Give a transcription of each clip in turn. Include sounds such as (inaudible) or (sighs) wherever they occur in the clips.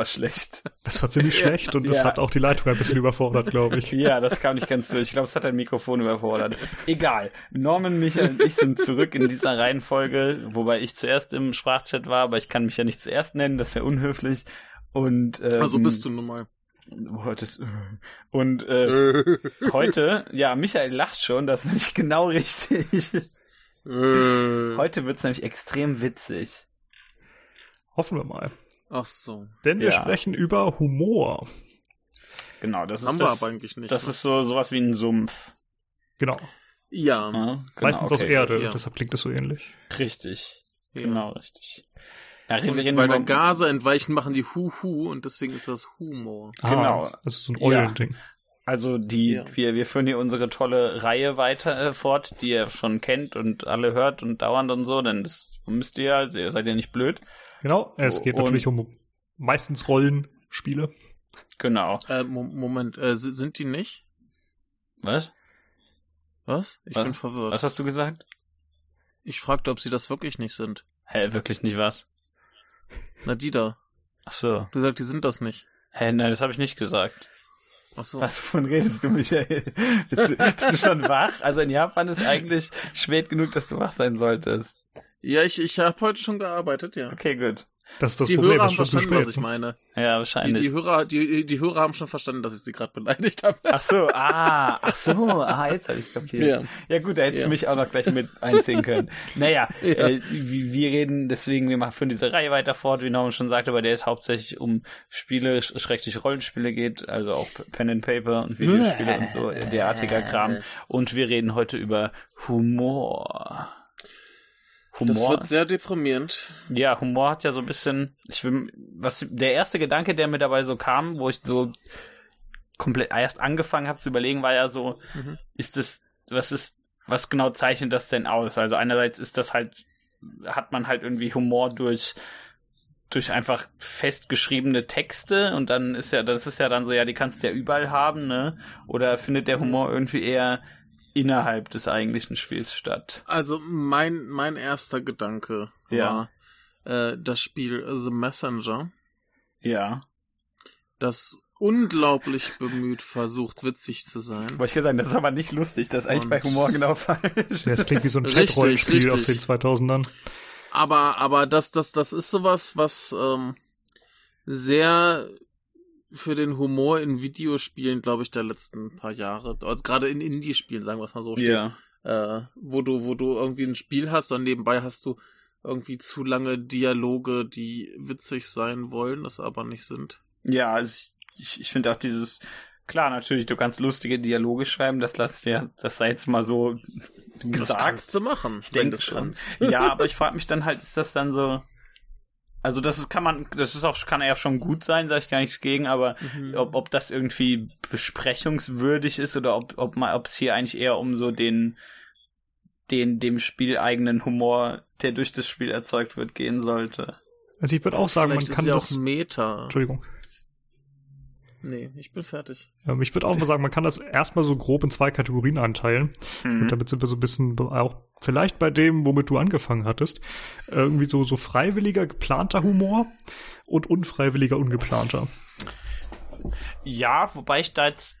War schlecht. Das war ziemlich (laughs) schlecht und das Ja. hat auch die Leitung ein bisschen überfordert, glaube ich. Ja, das kam nicht ganz durch. Ich glaube, es hat dein Mikrofon überfordert. Egal. Norman, Michael und ich sind zurück in dieser Reihenfolge, wobei ich zuerst im Sprachchat war, aber ich kann mich ja nicht zuerst nennen, das wäre unhöflich. Und ähm, Also bist du nun mal. Heute ist, und äh, (laughs) heute, ja, Michael lacht schon, das ist nämlich genau richtig. Äh. Heute wird's nämlich extrem witzig. Hoffen wir mal. Ach so. Denn wir Ja. sprechen über Humor. Genau, das Haben ist wir das, aber eigentlich nicht. das ne? ist so sowas wie ein Sumpf. Genau. ja, Ja, genau, Meistens aus okay. Erde, ja. deshalb klingt es so ähnlich. Richtig, ja. genau, richtig. Ja, reden, wir weil da über- Gase entweichen, machen die Hu-Hu und deswegen ist das Humor. Genau. Ah, also so ein Ja. Eulending. Also die, Ja. wir, wir führen hier unsere tolle Reihe weiter äh, fort, die ihr schon kennt und alle hört und dauernd und so, denn das müsst ihr ja, also ihr seid ja nicht blöd. Genau. Es geht Und- natürlich um meistens Rollenspiele. Genau. Äh, Mo Moment, äh, si- sind die nicht? Was? Was? Ich Was? bin verwirrt. Was hast du gesagt? Ich fragte, ob sie das wirklich nicht sind. Hä, wirklich nicht was? Na, die da. Ach so. Du sagst, die sind das nicht. Hä, nein, das habe ich nicht gesagt. Ach so. Was von redest du, Michael? Bist du, bist du schon wach? Also in Japan ist eigentlich spät genug, dass du wach sein solltest. Ja, ich, ich habe heute schon gearbeitet, ja. Okay, gut. Das ist das die Problem. Hörer haben schon verstanden, was ich meine. Ja, Die, wahrscheinlich. die, Hörer, die, die Hörer haben schon verstanden, dass ich sie gerade beleidigt habe. Ach so, ah, ach so, ah, jetzt habe ich kapiert. Ja. Ja gut, da hättest Ja. du mich auch noch gleich mit einziehen können. (laughs) Naja, Ja. äh, wir wir reden deswegen, wir machen führen diese Reihe weiter fort, wie Norman schon sagte, bei der es hauptsächlich um Spiele, sch- schrecklich Rollenspiele geht, also auch Pen and Paper und Videospiele und so, derartiger Kram. Und wir reden heute über Humor. Das Humor. wird sehr deprimierend. Ja, Humor hat ja so ein bisschen, ich will, was, der erste Gedanke, der mir dabei so kam, wo ich so komplett erst angefangen habe zu überlegen, war ja so, Mhm. ist das, was ist, was genau zeichnet das denn aus? Also einerseits ist das halt, hat man halt irgendwie Humor durch, durch einfach festgeschriebene Texte und dann ist ja, das ist ja dann so, ja, die kannst du ja überall haben, ne? Oder findet der Humor irgendwie eher innerhalb des eigentlichen Spiels statt? Also mein, mein erster Gedanke Ja. war äh, das Spiel The Messenger, Ja. das unglaublich bemüht versucht, witzig zu sein. Wollte ich gesagt, das ist aber nicht lustig, das ist eigentlich Und- bei Humor genau falsch. Das klingt wie so ein Chat-Rollenspiel aus den richtig. 2000ern. Aber, aber das, das, das ist sowas, was ähm, sehr für den Humor in Videospielen, glaube ich, der letzten paar Jahre, also gerade in Indie-Spielen, sagen wir es mal so, steht, Ja. äh, wo du, wo du irgendwie ein Spiel hast und nebenbei hast du irgendwie zu lange Dialoge, die witzig sein wollen, das aber nicht sind. Ja, also ich, ich, finde auch dieses, klar, natürlich, du kannst lustige Dialoge schreiben, das lass dir, das sei jetzt mal so Das gesagt. kannst du machen, Ich denke schon. kannst. Ja, (laughs) aber ich frage mich dann halt, ist das dann so, also das ist, kann man, das ist auch, kann ja schon gut sein, sage ich gar nichts gegen, aber Mhm. ob, ob das irgendwie besprechungswürdig ist oder ob, ob man, ob es hier eigentlich eher um so den, den, dem Spiel eigenen Humor, der durch das Spiel erzeugt wird, gehen sollte. Also ich würde auch sagen, man Vielleicht kann ist ja das. auch Meta. Entschuldigung. Nee, ich bin fertig. Ähm, ich würde auch mal sagen, man kann das erstmal so grob in zwei Kategorien einteilen. Mhm. Und damit sind wir so ein bisschen auch vielleicht bei dem, womit du angefangen hattest. Irgendwie so, so freiwilliger, geplanter Humor und unfreiwilliger, ungeplanter. Ja, wobei ich da jetzt,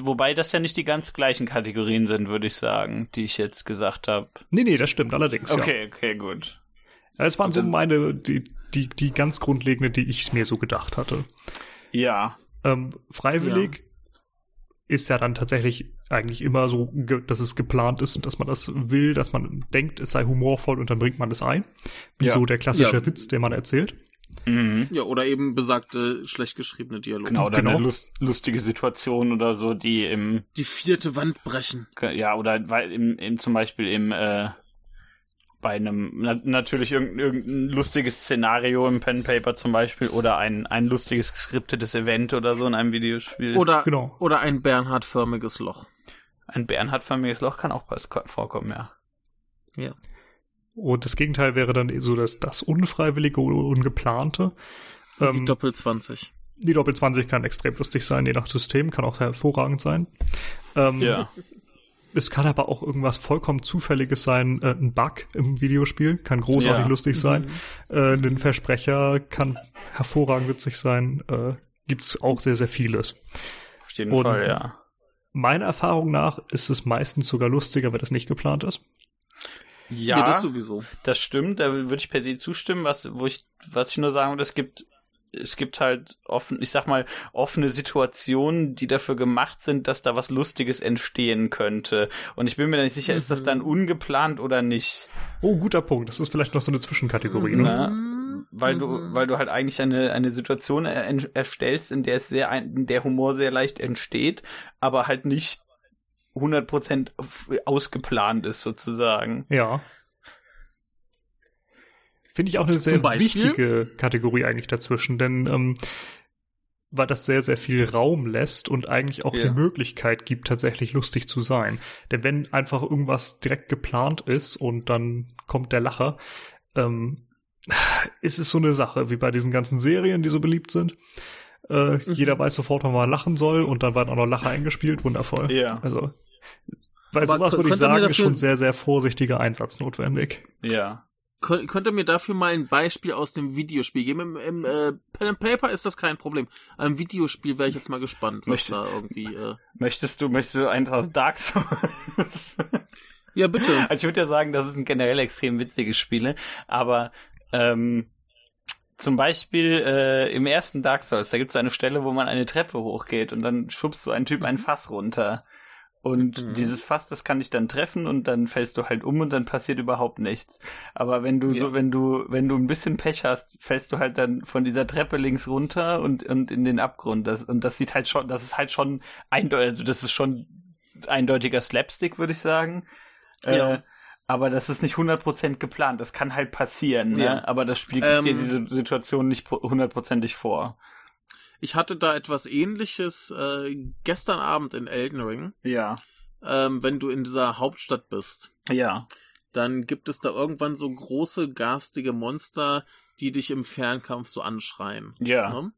wobei das ja nicht die ganz gleichen Kategorien sind, würde ich sagen, die ich jetzt gesagt habe. Nee, nee, das stimmt allerdings. Ja. Okay, okay, gut. Es waren so meine, die, die, die ganz grundlegende, die ich mir so gedacht hatte. Ja, Ähm, freiwillig ist ja dann tatsächlich eigentlich immer so, dass es geplant ist und dass man das will, dass man denkt, es sei humorvoll und dann bringt man es ein. Wie Ja. so der klassische Ja. Witz, den man erzählt. mhm. Ja, oder eben besagte, schlecht geschriebene Dialoge. genau, oder Genau. eine lust, lustige Situation oder so, die im, Die vierte Wand brechen. ja, oder weil im, im zum Beispiel im, äh, bei einem, na, natürlich irgendein, irgendein lustiges Szenario im Pen Paper zum Beispiel oder ein, ein lustiges geskriptetes Event oder so in einem Videospiel. Oder, Genau. oder ein Bernhard-förmiges Loch. ein Bernhard-förmiges Loch kann auch pass- vorkommen, ja. Ja. Und das Gegenteil wäre dann so das, das Unfreiwillige oder Ungeplante. Die Ähm, Doppel 20. die Doppel 20 kann extrem lustig sein, je nach System, kann auch hervorragend sein. Ähm, Ja. Es kann aber auch irgendwas vollkommen Zufälliges sein, äh, ein Bug im Videospiel, kann großartig Ja. lustig sein. Äh, ein Versprecher kann hervorragend witzig sein. Äh, gibt's auch sehr, sehr vieles. Auf jeden Und- Fall, ja. Meiner Erfahrung nach ist es meistens sogar lustiger, wenn das nicht geplant ist. Ja, Ja, das sowieso. Das stimmt, da würde ich per se zustimmen, was, wo ich, was ich nur sagen würde, es gibt, es gibt halt offen, ich sag mal, offene Situationen, die dafür gemacht sind, dass da was Lustiges entstehen könnte. Und ich bin mir da nicht sicher, ist das dann ungeplant oder nicht? Oh, guter Punkt. Das ist vielleicht noch so eine Zwischenkategorie, ne? Na, Mhm. weil du, Mhm. weil du halt eigentlich eine, eine Situation er, erstellst, in der es sehr, ein, in der Humor sehr leicht entsteht, aber halt nicht 100% f- ausgeplant ist, sozusagen. Ja. Finde ich auch eine sehr wichtige Kategorie eigentlich dazwischen, denn ähm, weil das sehr, sehr viel Raum lässt und eigentlich auch Ja. die Möglichkeit gibt, tatsächlich lustig zu sein. Denn wenn einfach irgendwas direkt geplant ist und dann kommt der Lacher, ähm, (sighs) ist es so eine Sache, wie bei diesen ganzen Serien, die so beliebt sind. Äh, Jeder weiß sofort, wann man lachen soll und dann werden auch noch Lacher eingespielt. Wundervoll. Ja. Also, bei sowas würde ich sagen, ist schon sehr, sehr vorsichtiger Einsatz notwendig. Ja. Kön könnt ihr mir dafür mal ein Beispiel aus dem Videospiel geben? Im, im äh, Pen and Paper ist das kein Problem. Am Videospiel wäre ich jetzt mal gespannt, was Möchte- da irgendwie. Äh... Möchtest du, möchtest du eins aus Dark Souls? (laughs) Ja, bitte. Also ich würde ja sagen, das sind generell extrem witzige Spiele, aber ähm, zum Beispiel äh, im ersten Dark Souls, da gibt es eine Stelle, wo man eine Treppe hochgeht und dann schubst so ein Typ ein Fass runter. Und Mhm. dieses Fass, das kann dich dann treffen und dann fällst du halt um und dann passiert überhaupt nichts. Aber wenn du so, Ja. wenn du, wenn du ein bisschen Pech hast, fällst du halt dann von dieser Treppe links runter und, und in den Abgrund. Das, und das sieht halt schon, das ist halt schon eindeutig, also das ist schon eindeutiger Slapstick, würde ich sagen. Ja. Äh, aber das ist nicht 100% geplant. Das kann halt passieren, ne? Ja. Aber das Spiel Ähm, dir diese Situation nicht pro- hundertprozentig vor. Ich hatte da etwas ähnliches äh, gestern Abend in Elden Ring. Ja. Ähm, wenn du in dieser Hauptstadt bist, Ja. dann gibt es da irgendwann so große, garstige Monster, die dich im Fernkampf so anschreien. Ja. Ne?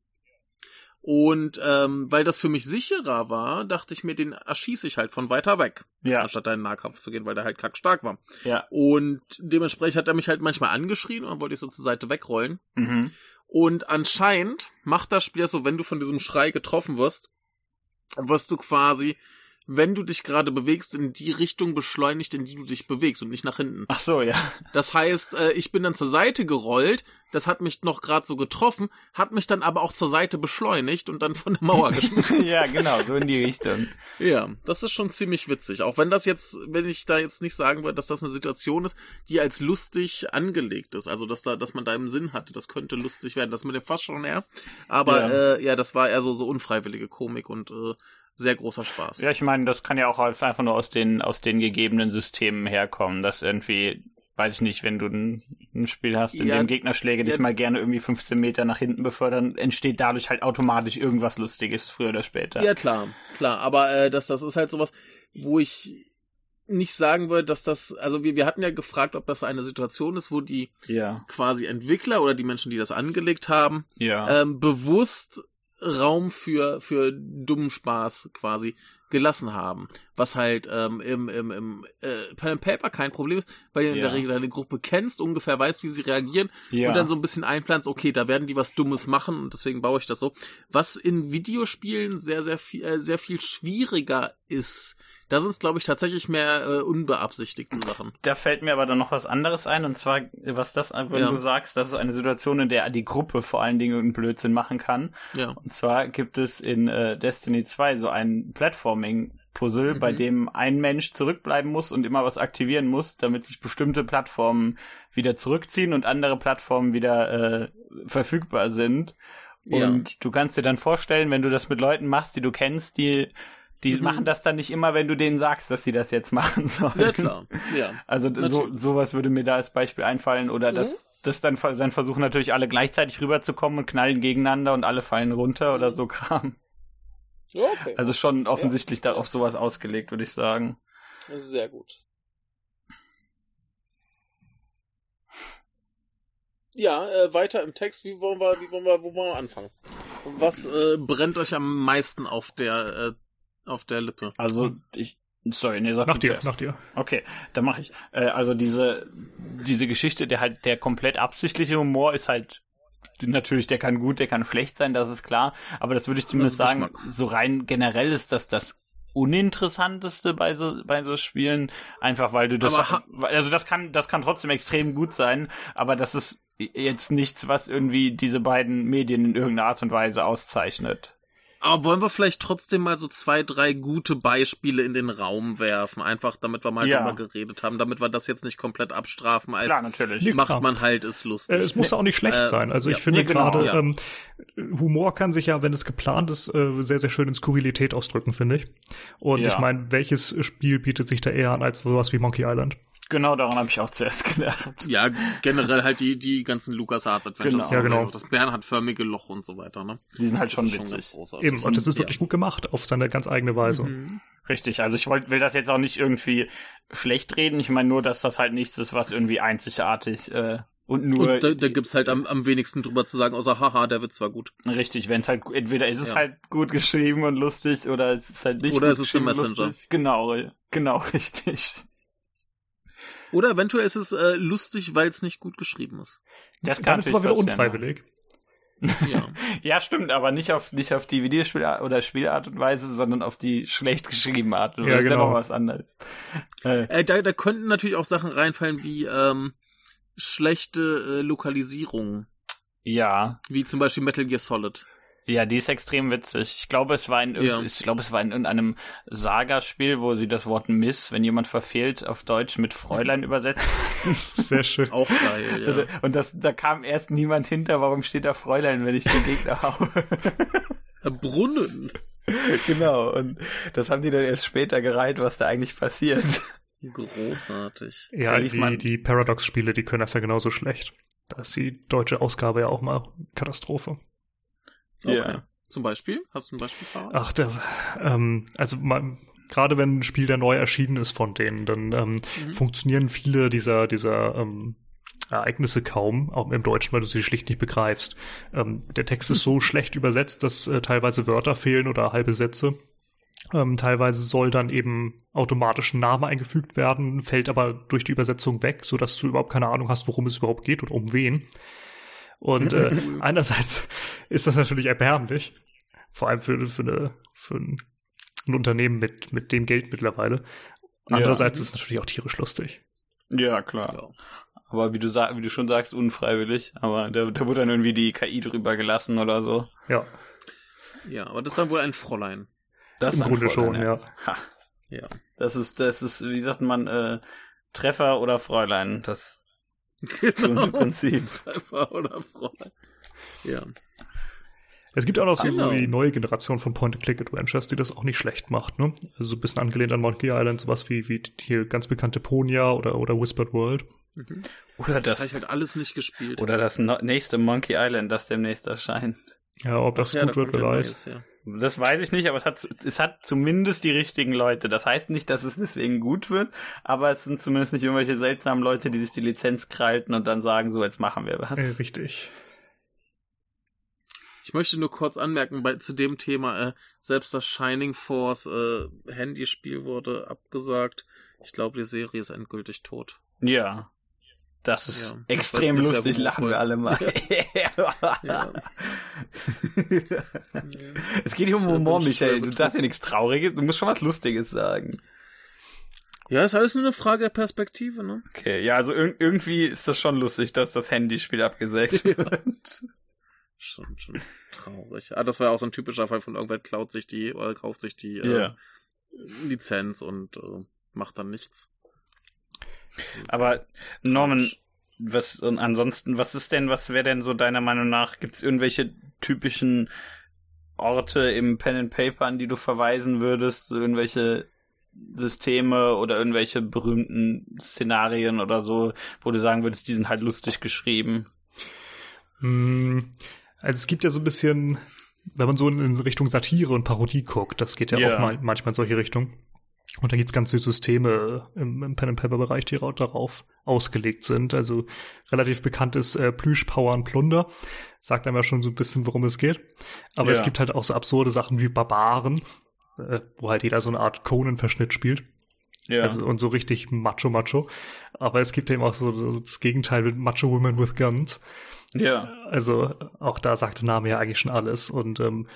Und ähm, weil das für mich sicherer war, dachte ich mir, den erschieße ich halt von weiter weg, Ja. anstatt da in den Nahkampf zu gehen, weil der halt kackstark war. Ja. Und dementsprechend hat er mich halt manchmal angeschrien und dann wollte ich so zur Seite wegrollen. Mhm. Und anscheinend macht das Spiel so, wenn du von diesem Schrei getroffen wirst, wirst du quasi, wenn du dich gerade bewegst, in die Richtung beschleunigt, in die du dich bewegst und nicht nach hinten. Ach so, ja. Das heißt, äh, ich bin dann zur Seite gerollt, das hat mich noch gerade so getroffen, hat mich dann aber auch zur Seite beschleunigt und dann von der Mauer (laughs) geschmissen. ja, genau, so in die Richtung. ja, das ist schon ziemlich witzig. Auch wenn das jetzt, wenn ich da jetzt nicht sagen würde, dass das eine Situation ist, die als lustig angelegt ist. Also, dass da, dass man da im Sinn hatte, das könnte lustig werden. Das mit dem Fass schon eher. Aber Ja. ja, äh, ja das war eher so, so unfreiwillige Komik und äh, sehr großer Spaß. Ja, ich meine, das kann ja auch einfach nur aus den, aus den gegebenen Systemen herkommen, dass irgendwie, weiß ich nicht, wenn du ein, ein Spiel hast, in Ja, dem Gegnerschläge ja. dich mal gerne irgendwie 15 Meter nach hinten befördern, entsteht dadurch halt automatisch irgendwas Lustiges, früher oder später. Ja, klar, klar. Aber äh, das, das ist halt sowas, wo ich nicht sagen würde, dass das, also wir, wir hatten ja gefragt, ob das eine Situation ist, wo die Ja. quasi Entwickler oder die Menschen, die das angelegt haben, ähm, bewusst Raum für, für dummen Spaß quasi gelassen haben. Was halt ähm, im, im, im äh, Pen and Paper kein Problem ist, weil du in Ja. der Regel deine Gruppe kennst, ungefähr weißt, wie sie reagieren ja. und dann so ein bisschen einplanst, okay, da werden die was Dummes machen und deswegen baue ich das so. Was in Videospielen sehr, sehr viel, äh, sehr viel schwieriger ist. Da sind es, glaube ich, tatsächlich mehr äh, unbeabsichtigte Sachen. Da fällt mir aber dann noch was anderes ein, und zwar, was das, wenn Ja. du sagst, das ist eine Situation, in der die Gruppe vor allen Dingen irgendeinen Blödsinn machen kann. Ja. Und zwar gibt es in äh, Destiny 2 so ein Platforming-Puzzle, Mhm. bei dem ein Mensch zurückbleiben muss und immer was aktivieren muss, damit sich bestimmte Plattformen wieder zurückziehen und andere Plattformen wieder äh, verfügbar sind. Ja. Und du kannst dir dann vorstellen, wenn du das mit Leuten machst, die du kennst, die die Mhm. machen das dann nicht immer, wenn du denen sagst, dass sie das jetzt machen (laughs) sollen. Ja, klar. Ja. Also so, sowas würde mir da als Beispiel einfallen. Oder Mhm. dass das dann, dann versuchen natürlich alle gleichzeitig rüberzukommen und knallen gegeneinander und alle fallen runter oder so Kram. Ja, okay. Also schon offensichtlich Ja. da auf sowas ausgelegt, würde ich sagen. Sehr gut. Ja, äh, weiter im Text. Wie wollen wir, wie wollen wir, wo wollen wir anfangen? Was äh, brennt euch am meisten auf der, äh, auf der Lippe? Also ich Sorry, nee, sag Nach dir, zuerst. nach dir. Okay, dann mache ich. Äh, also diese diese Geschichte, der halt der komplett absichtliche Humor ist halt natürlich, der kann gut, der kann schlecht sein, das ist klar. Aber das würde ich zumindest sagen. So rein generell ist das das uninteressanteste bei so bei so Spielen, einfach weil du das Aber also das kann das kann trotzdem extrem gut sein, aber das ist jetzt nichts, was irgendwie diese beiden Medien in irgendeiner Art und Weise auszeichnet. Aber wollen wir vielleicht trotzdem mal so zwei, drei gute Beispiele in den Raum werfen? Einfach, damit wir mal Ja. drüber geredet haben, damit wir das jetzt nicht komplett abstrafen, als Klar, natürlich. Macht man halt es lustig. Äh, es muss auch nicht schlecht Äh, sein. Also ich ja. finde Nee, genau, gerade, ja. ähm, Humor kann sich ja, wenn es geplant ist, äh, sehr, sehr schön in Skurrilität ausdrücken, finde ich. Und Ja. ich meine, welches Spiel bietet sich da eher an als sowas wie Monkey Island? Genau daran habe ich auch zuerst gedacht. Ja, generell halt die, die ganzen LucasArts Adventures. Genau. Ja, genau. Das Bernhard-förmige Loch und so weiter, ne? Die sind halt Das schon witzig. großartig. Eben, und das ist Ja. wirklich gut gemacht, auf seine ganz eigene Weise. Mhm. Richtig, also ich wollt, will das jetzt auch nicht irgendwie schlecht reden. Ich meine nur, dass das halt nichts ist, was irgendwie einzigartig äh, und nur Und da, da gibt's halt am, am wenigsten drüber zu sagen, außer haha, der Witz war gut. richtig, wenn es halt entweder ist es Ja. halt gut geschrieben und lustig oder es ist halt nicht Oder gut es ist im und Messenger. lustig. Genau, genau (laughs) richtig. Oder eventuell ist es äh, lustig, weil es nicht gut geschrieben ist. Das Dann ist es aber wieder unfreiwillig. Ja. (laughs) Ja, stimmt, aber nicht auf nicht auf die Videospiel oder Spielart und Weise, sondern auf die schlecht geschriebene Art und Weise. Ja, ja genau. noch was anderes. Äh, Äh, da, da könnten natürlich auch Sachen reinfallen wie ähm, schlechte äh, Lokalisierung, ja, wie zum Beispiel Metal Gear Solid. Ja, die ist extrem witzig. Ich glaube, es war in Ja. ich glaube, es war in irgendeinem Saga-Spiel, wo sie das Wort Miss, wenn jemand verfehlt, auf Deutsch mit Fräulein (laughs) übersetzt. Sehr schön. Auch geil, ja. Und das, da kam erst niemand hinter, warum steht da Fräulein, wenn ich den Gegner haue. (laughs) Brunnen. genau. Und das haben die dann erst später gereiht, was da eigentlich passiert. Großartig. Ja, die, die Paradox-Spiele, die können das ja genauso schlecht. Da ist die deutsche Ausgabe ja auch mal Katastrophe. Okay. Ja. Zum Beispiel? Hast du ein Beispiel? Fahrrad? Ach, der, ähm, also man, gerade wenn ein Spiel der neu erschienen ist von denen, dann ähm, Mhm. funktionieren viele dieser, dieser ähm, Ereignisse kaum, auch im Deutschen, weil du sie schlicht nicht begreifst. Ähm, der Text ist so schlecht übersetzt, dass äh, teilweise Wörter fehlen oder halbe Sätze. Ähm, teilweise soll dann eben automatisch ein Name eingefügt werden, fällt aber durch die Übersetzung weg, so dass du überhaupt keine Ahnung hast, worum es überhaupt geht und um wen. Und äh, (laughs) einerseits ist das natürlich erbärmlich, vor allem für, für, eine, für ein, ein Unternehmen mit, mit dem Geld mittlerweile. Ja. Andererseits ist es natürlich auch tierisch lustig. Ja, klar. Ja. Aber wie du, wie du schon sagst, unfreiwillig. Aber da, da wurde dann irgendwie die KI drüber gelassen oder so. Ja, ja, aber das ist dann wohl ein Fräulein. Das im ist ein Grunde Fräulein, schon, ja. Ha, Ja. das ist, das ist, wie sagt man, äh, Treffer oder Fräulein. Das Genau. im Prinzip. Treffer oder Fräulein. Ja. Es gibt auch noch so, Genau. die neue Generation von Point-and-Click-Adventures, die das auch nicht schlecht macht, ne? Also so ein bisschen angelehnt an Monkey Island, sowas wie, wie hier ganz bekannte Ponia oder, oder Whispered World. Oder Das habe das, ich halt alles nicht gespielt. oder das no nächste Monkey Island, das demnächst erscheint. Ja, ob das Ach ja, gut da wird, wer ja weiß. Neues, ja. Das weiß ich nicht, aber es hat, es hat zumindest die richtigen Leute. Das heißt nicht, dass es deswegen gut wird, aber es sind zumindest nicht irgendwelche seltsamen Leute, die sich die Lizenz kralten und dann sagen, so, jetzt machen wir was. Äh, richtig. Ich möchte nur kurz anmerken, bei, zu dem Thema, äh, selbst das Shining Force äh, Handyspiel wurde abgesagt. Ich glaube, die Serie ist endgültig tot. Ja. Das ist Ja, extrem das lustig, lachen wir alle mal. Ja. (laughs) es geht hier um Humor, Michael. Du darfst ja nichts Trauriges, du musst schon was Lustiges sagen. Ja, ist alles nur eine Frage der Perspektive, ne? Okay, ja, also ir irgendwie ist das schon lustig, dass das Handyspiel abgesägt Ja. wird. (laughs) Schon, schon traurig. Ah, das war auch so ein typischer Fall von irgendwer klaut sich die oder kauft sich die äh, Ja. Lizenz und äh, macht dann nichts. Aber Norman, was und ansonsten, was ist denn, was wäre denn so deiner Meinung nach? Gibt es irgendwelche typischen Orte im Pen and Paper, an die du verweisen würdest? So irgendwelche Systeme oder irgendwelche berühmten Szenarien oder so, wo du sagen würdest, die sind halt lustig geschrieben? Hm, Also es gibt ja so ein bisschen, wenn man so in Richtung Satire und Parodie guckt, das geht ja, Ja. auch mal, manchmal in solche Richtungen. Und da gibt's ganze Systeme im, im Pen-and-Paper-Bereich, die ra- darauf ausgelegt sind. Also relativ bekannt ist äh, Plüsch, Power und Plunder. Sagt einem ja schon so ein bisschen, worum es geht. Aber es Ja. gibt halt auch so absurde Sachen wie Barbaren, äh, wo halt jeder so eine Art Conan-Verschnitt spielt. Ja. Also, und so richtig macho macho. Aber es gibt eben auch so das Gegenteil mit Macho Women with Guns. Ja. Also auch da sagt der Name ja eigentlich schon alles. Und ähm,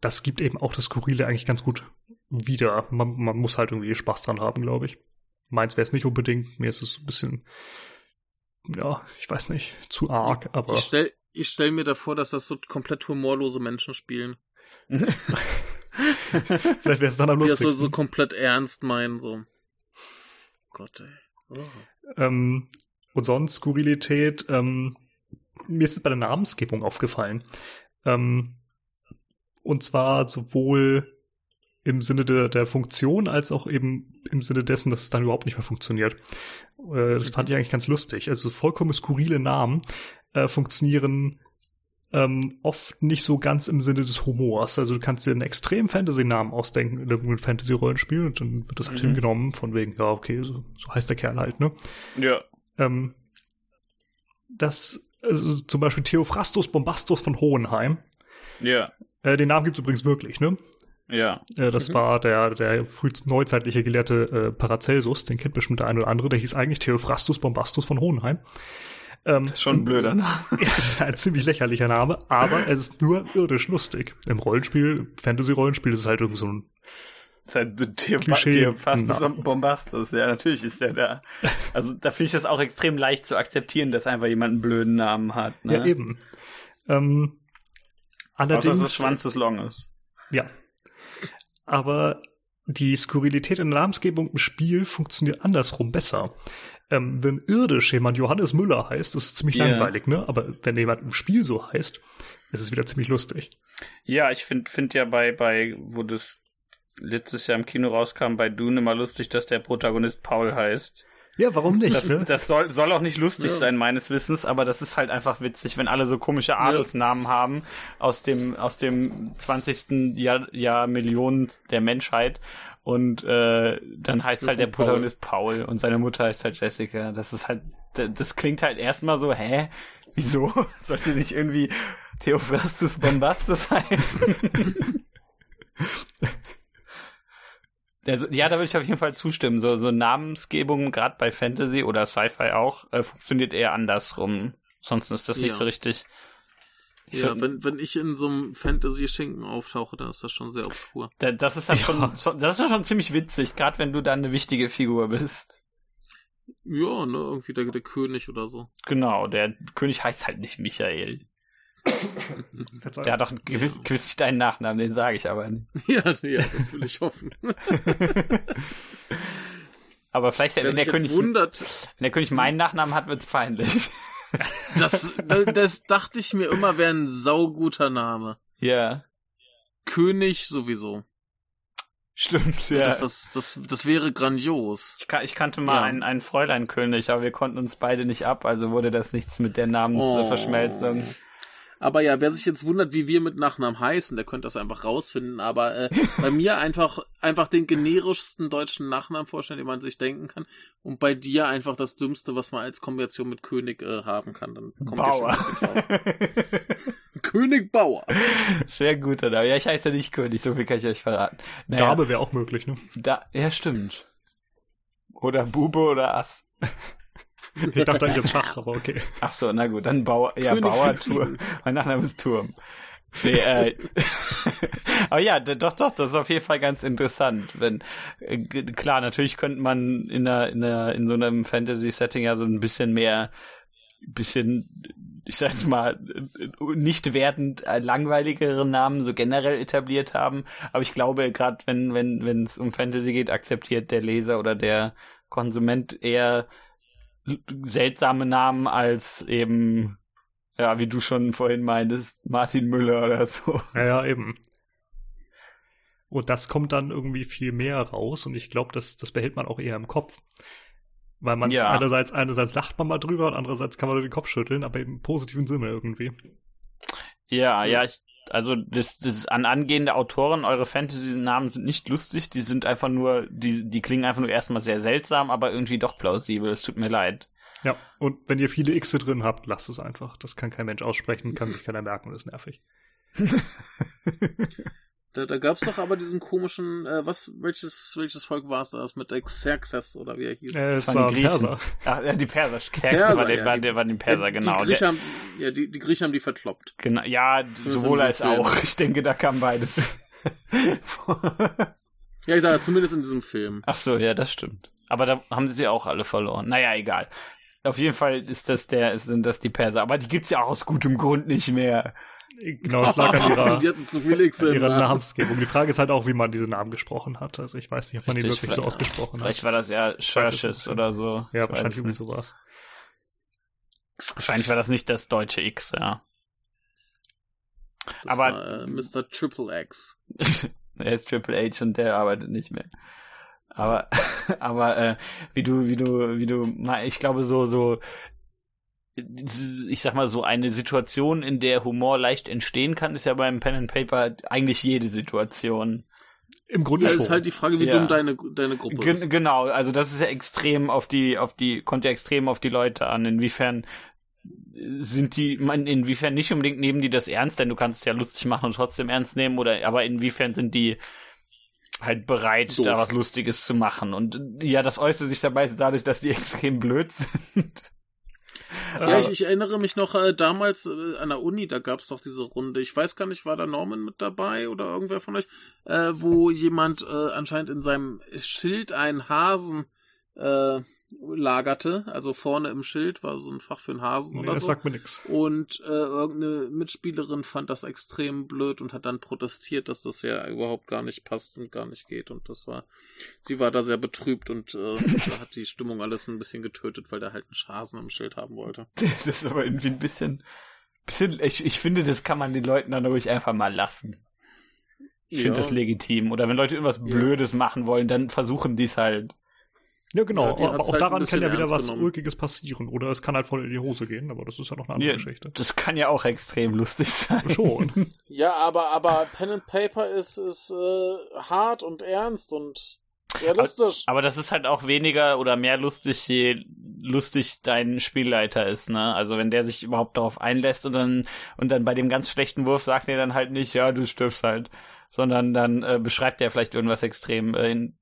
das gibt eben auch das Skurrile eigentlich ganz gut wieder. Man, man muss halt irgendwie Spaß dran haben, glaube ich. Meins wäre es nicht unbedingt. Mir ist es ein bisschen, ja, ich weiß nicht, zu arg, aber. Ich stell, ich stell mir davor, dass das so komplett humorlose Menschen spielen. (laughs) Vielleicht wäre es dann am lustigsten. Die das so, so komplett ernst meinen, so. Gott, ey. Oh. Ähm, und sonst Skurrilität, ähm, mir ist es bei der Namensgebung aufgefallen. Ähm, und zwar sowohl im Sinne der, der Funktion als auch eben im Sinne dessen, dass es dann überhaupt nicht mehr funktioniert. Äh, das fand ich eigentlich ganz lustig. Also vollkommen skurrile Namen äh, funktionieren ähm, oft nicht so ganz im Sinne des Humors. Also du kannst dir einen extrem Fantasy-Namen ausdenken in irgendeinem Fantasy-Rollenspiel und dann wird das halt mhm. hingenommen von wegen, ja, okay, so, so heißt der Kerl halt, ne? Ja. Ähm, das, also zum Beispiel Theophrastus Bombastus von Hohenheim. Ja. Äh, den Namen gibt's übrigens wirklich, ne? Ja. Äh, das mhm. war der, der früh neuzeitliche Gelehrte äh, Paracelsus, den kennt bestimmt der eine oder andere, der hieß eigentlich Theophrastus Bombastus von Hohenheim. Ähm, das ist schon ein blöder (laughs) Name. Ja, ist ein ziemlich lächerlicher Name, aber es ist nur irdisch lustig. Im Rollenspiel, Fantasy-Rollenspiel ist es halt irgendwie so ein das ist halt Theophastus und Bombastus, ja, natürlich ist der da. Also da finde ich das auch extrem leicht zu akzeptieren, dass einfach jemand einen blöden Namen hat. Ne? Ja, eben. Ähm, allerdings. Außer, dass das Schwanz des Long ist. Ja. Aber die Skurrilität in der Namensgebung im Spiel funktioniert andersrum besser. Ähm, wenn irdisch jemand Johannes Müller heißt, ist es ziemlich yeah. langweilig, ne? Aber wenn jemand im Spiel so heißt, ist es wieder ziemlich lustig. Ja, ich finde find ja bei, bei, wo das letztes Jahr im Kino rauskam, bei Dune immer lustig, dass der Protagonist Paul heißt. Ja, warum nicht? Das, ne? das soll, soll auch nicht lustig ja. sein, meines Wissens, aber das ist halt einfach witzig, wenn alle so komische Adelsnamen ja. haben aus dem, aus dem 20. Jahr, Jahr Millionen der Menschheit und äh, dann heißt halt der Protagonist Paul. Paul und seine Mutter heißt halt Jessica. Das ist halt, das klingt halt erstmal so, hä? Wieso? (laughs) Sollte nicht irgendwie Theophrastus Bombastus (laughs) heißen? (laughs) Also, ja, da würde ich auf jeden Fall zustimmen. So, so Namensgebung, gerade bei Fantasy oder Sci-Fi auch, äh, funktioniert eher andersrum. Sonst ist das nicht ja. so richtig. Ja, so, wenn, wenn ich in so einem Fantasy-Schinken auftauche, dann ist das schon sehr obskur. Da, das ist dann ja. schon, das ist dann schon ziemlich witzig, gerade wenn du dann eine wichtige Figur bist. Ja, ne, irgendwie der, der König oder so. Genau, der König heißt halt nicht Michael. Der hat doch gewiss, gewiss nicht deinen Nachnamen, den sage ich aber nicht. Ja, ja, das will ich hoffen. (laughs) aber vielleicht, wenn der, König, wundert, wenn der König meinen Nachnamen hat, wird's peinlich. (laughs) Das, das, das dachte ich mir immer, wäre ein sauguter Name. Ja. König sowieso. Stimmt, ja. Das, das, das, das wäre grandios. Ich, ich kannte mal ja. einen, einen Fräulein-König, aber wir konnten uns beide nicht ab, also wurde das nichts mit der Namensverschmelzung. Oh. Aber ja, wer sich jetzt wundert, wie wir mit Nachnamen heißen, der könnte das einfach rausfinden. Aber äh, bei mir einfach einfach den generischsten deutschen Nachnamen vorstellen, den man sich denken kann. Und bei dir einfach das Dümmste, was man als Kombination mit König äh, haben kann. Dann kommt Bauer. (laughs) König Bauer. Sehr guter Name. Ja, ich heiße nicht König, so viel kann ich euch verraten. Naja, Gabe wäre auch möglich, ne? Da, ja, stimmt. Oder Bube oder Ass. (laughs) Ich dachte eigentlich jetzt Schach, aber okay. Ach so, na gut, dann Bauer, ja, König Bauer, Turm. Mein Nachname ist Turm. Nee, äh, (laughs) aber ja, doch, doch, das ist auf jeden Fall ganz interessant. Wenn äh, klar, natürlich könnte man in einer, in einer, in so einem Fantasy-Setting ja so ein bisschen mehr, bisschen, ich sag jetzt mal, nicht werdend äh, langweiligere Namen so generell etabliert haben. Aber ich glaube, gerade wenn wenn wenn es um Fantasy geht, akzeptiert der Leser oder der Konsument eher seltsame Namen als eben, ja, wie du schon vorhin meintest, Martin Müller oder so. Ja, ja, eben. Und das kommt dann irgendwie viel mehr raus und ich glaube, das, das behält man auch eher im Kopf. Weil man ja. einerseits, einerseits lacht man mal drüber und andererseits kann man den Kopf schütteln, aber im positiven Sinne irgendwie. Ja, ja, ich also das, das an angehende Autoren, eure Fantasy-Namen sind nicht lustig, die sind einfach nur, die, die klingen einfach nur erstmal sehr seltsam, aber irgendwie doch plausibel. Es tut mir leid. Ja, und wenn ihr viele Xe drin habt, lasst es einfach. Das kann kein Mensch aussprechen, kann sich keiner merken und ist nervig. (laughs) Da, da gab's doch aber diesen komischen, äh, was, welches, welches Volk war es das mit Xerxes oder wie er hieß? Äh, es Das war waren die Griechen. Perser. Ach, (laughs) ja, die Perser. Xerxes Perser, war, der, ja, war, die- der, war die Perser, Ja, genau. Die Griechen, Der, haben, ja, die, die Griechen haben die verkloppt. genau. Ja, sowohl in als Film. auch. Ich denke, da kam beides. (laughs) Ja, ich sage zumindest in diesem Film. Ach so, ja, das stimmt. Aber da haben sie auch alle verloren. Naja, egal. Auf jeden Fall ist das der, sind das die Perser. Aber die gibt's ja auch aus gutem Grund nicht mehr. Genau, es lag an (laughs) ihrer, die hatten zu viele X ihrer Namen. Namensgebung. Die Frage ist halt auch, wie man diese Namen gesprochen hat. Also ich weiß nicht, ob man ihn Richtig, wirklich so vielleicht- ausgesprochen hat. Vielleicht war das ja Churches oder so. Ja, Ich wahrscheinlich irgendwie sowas. Wahrscheinlich war das nicht das deutsche X, ja. Das aber- war, äh, Mr. Triple X. (laughs) er ist Triple H und der arbeitet nicht mehr. Aber, (laughs) aber äh, wie du, wie du, wie du, ich glaube so, so, ich sag mal so eine Situation, in der Humor leicht entstehen kann, ist ja beim Pen and Paper eigentlich jede Situation. Im Grunde Ja, schon. ist halt die Frage, wie Ja. dumm deine, deine Gruppe Gen ist. genau, also das ist ja extrem auf die, auf die, kommt ja extrem auf die Leute an. Inwiefern sind die, man, inwiefern nicht unbedingt nehmen die das ernst, denn du kannst es ja lustig machen und trotzdem ernst nehmen, oder aber inwiefern sind die halt bereit, Doof. da was Lustiges zu machen. Und ja, das äußert sich dabei dadurch, dass die (laughs) extrem blöd sind. Ja, ich, ich erinnere mich noch äh, damals äh, an der Uni, da gab's doch diese Runde. Ich weiß gar nicht, war da Norman mit dabei oder irgendwer von euch, äh, wo jemand äh, anscheinend in seinem Schild einen Hasen äh, lagerte. Also vorne im Schild war so ein Fach für einen Hasen nee, oder das so. sagt mir nix. Und äh, irgendeine Mitspielerin fand das extrem blöd und hat dann protestiert, dass das ja überhaupt gar nicht passt und gar nicht geht. Und das war, sie war da sehr betrübt und äh, (laughs) hat die Stimmung alles ein bisschen getötet, weil der halt einen Schasen im Schild haben wollte. (laughs) Das ist aber irgendwie ein bisschen, bisschen ich, ich finde, das kann man den Leuten dann ruhig einfach mal lassen. Ich finde Ja. das legitim. Oder wenn Leute irgendwas Ja. Blödes machen wollen, dann versuchen die es halt. Ja, genau. Ja, aber auch halt daran kann ja wieder was genommen. Ulkiges passieren. Oder es kann halt voll in die Hose gehen, aber das ist ja noch eine andere Ja, Geschichte. Das kann ja auch extrem lustig sein. Schon. (laughs) Ja, aber, aber Pen and Paper ist, ist äh, hart und ernst und realistisch. Aber das ist halt auch weniger oder mehr lustig, je lustig dein Spielleiter ist, ne? Also wenn der sich überhaupt darauf einlässt und dann und dann bei dem ganz schlechten Wurf sagt er dann halt nicht, ja, du stirbst halt, sondern dann äh, beschreibt er vielleicht irgendwas extrem äh, in,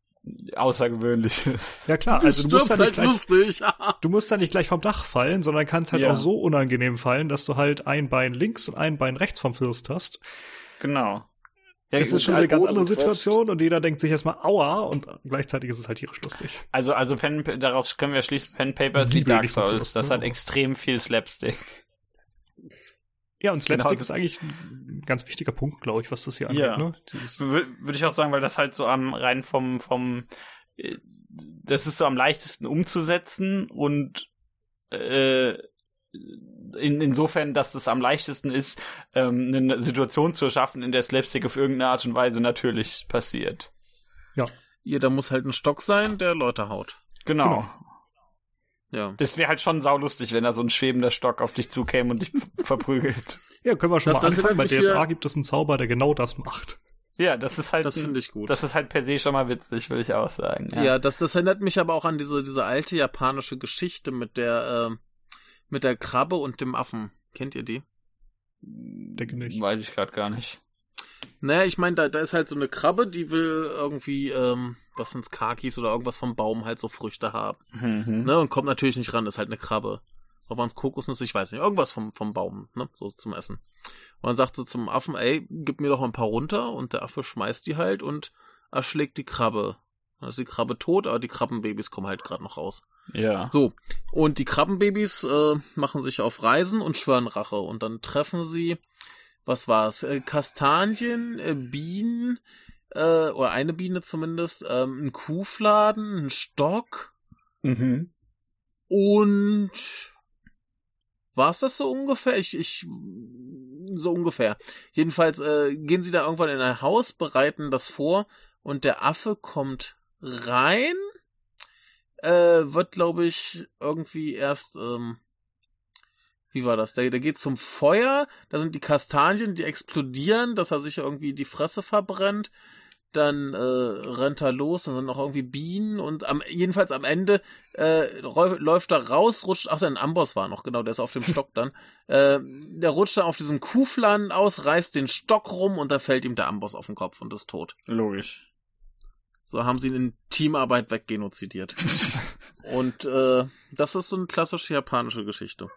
außergewöhnliches. Ja klar, du also du musst, stirbst da nicht halt gleich, lustig. (laughs) du musst da nicht gleich vom Dach fallen, sondern kannst halt Ja. auch so unangenehm fallen, dass du halt ein Bein links und ein Bein rechts vom Fürst hast. Genau. Ja, Das gut, ist schon eine ganz andere. Situation und jeder denkt sich erstmal aua und gleichzeitig ist es halt tierisch lustig. Also, also Pen, daraus können wir schließen, Pen Paper ist wie Dark Souls. Das ne? hat extrem viel Slapstick. Ja, und Slapstick Genau. ist eigentlich ganz wichtiger Punkt, glaube ich, was das hier Ja. angeht. Ne? Dieses, Würde würd ich auch sagen, weil das halt so am rein vom, vom, äh, das ist so am leichtesten umzusetzen und äh, in, insofern, dass es am leichtesten ist, ähm, eine Situation zu schaffen, in der Slapstick auf irgendeine Art und Weise natürlich passiert. Ja, da muss halt ein Stock sein, der Leute haut. Genau. Genau. Ja. Das wäre halt schon saulustig, wenn da so ein schwebender Stock auf dich zukäme und dich (laughs) verprügelt. ja, können wir schon Das- mal das anfangen. Bei DSA hier- gibt es einen Zauber, der genau das macht. Ja, das ist halt, Das finde ich gut. das ist halt per se schon mal witzig, würde ich auch sagen. Ja, das, das erinnert mich aber auch an diese, diese alte japanische Geschichte mit der, äh, mit der Krabbe und dem Affen. Kennt ihr die? Denke nicht. Weiß ich gerade gar nicht. Naja, ich meine, da, da ist halt so eine Krabbe, die will irgendwie, ähm, was sind's, Kakis oder irgendwas vom Baum halt so Früchte haben. Mhm. Ne? Und kommt natürlich nicht ran, ist halt eine Krabbe. Oder waren's Kokosnüsse, ich weiß nicht, irgendwas vom, vom Baum, ne? So zum Essen. Und dann sagt sie zum Affen, ey, gib mir doch mal ein paar runter und der Affe schmeißt die halt und erschlägt die Krabbe. Dann ist die Krabbe tot, aber die Krabbenbabys kommen halt gerade noch raus. Ja. So, und die Krabbenbabys äh, machen sich auf Reisen und schwören Rache. Und dann treffen sie, was war's, äh, Kastanien, äh, Bienen, äh, oder eine Biene zumindest, ähm, einen Kuhfladen, einen Stock Mhm. und war's das so ungefähr? Ich, ich, so ungefähr. Jedenfalls äh, gehen sie da irgendwann in ein Haus, bereiten das vor und der Affe kommt rein, äh, wird, glaube ich, irgendwie erst, ähm, wie war das? Der, der geht zum Feuer, da sind die Kastanien, die explodieren, dass er sich irgendwie die Fresse verbrennt. dann äh, rennt er los, dann sind noch irgendwie Bienen und am, jedenfalls am Ende äh, läuft er raus, rutscht, ach, sein Amboss war noch, genau, der ist auf dem Stock dann. Äh, der rutscht dann auf diesem Kuhfladen aus, reißt den Stock rum und da fällt ihm der Amboss auf den Kopf und ist tot. Logisch. So haben sie ihn in Teamarbeit weggenozidiert. (laughs) und äh, das ist so eine klassische japanische Geschichte.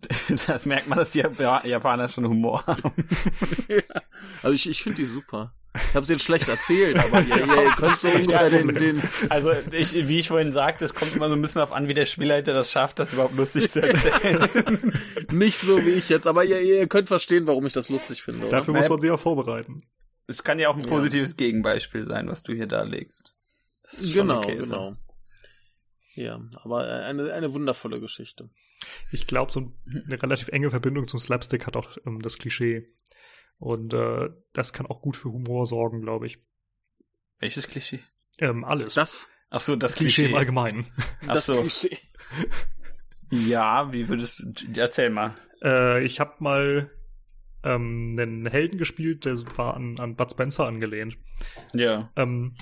(laughs) Das merkt man, dass die Japaner schon Humor haben. ja. (laughs) Also ich, ich finde die super. Ich habe es jetzt schlecht erzählt, aber ihr, ihr könnt so ungefähr den, den... (laughs) Also ich, wie ich vorhin sagte, es kommt immer so ein bisschen darauf an, wie der Spielleiter das schafft, das überhaupt lustig zu erzählen. Nicht so wie ich jetzt, aber ihr, ihr könnt verstehen, warum ich das lustig finde. Oder? Dafür muss man sich auch vorbereiten. Es kann ja auch ein positives ja. Gegenbeispiel sein, was du hier darlegst. Genau, okay, genau. So. Ja, aber eine, eine wundervolle Geschichte. Ich glaube, so eine relativ enge Verbindung zum Slapstick hat auch ähm, das Klischee. Und äh, das kann auch gut für Humor sorgen, glaube ich. Welches Klischee? Ähm, alles. Das? Ach so, das Klischee, Klischee im Allgemeinen. Ach das so. Klischee. Ja, wie würdest du, erzähl mal. Äh, ich habe mal ähm, einen Helden gespielt, der war an, an Bud Spencer angelehnt. Ja. Ähm,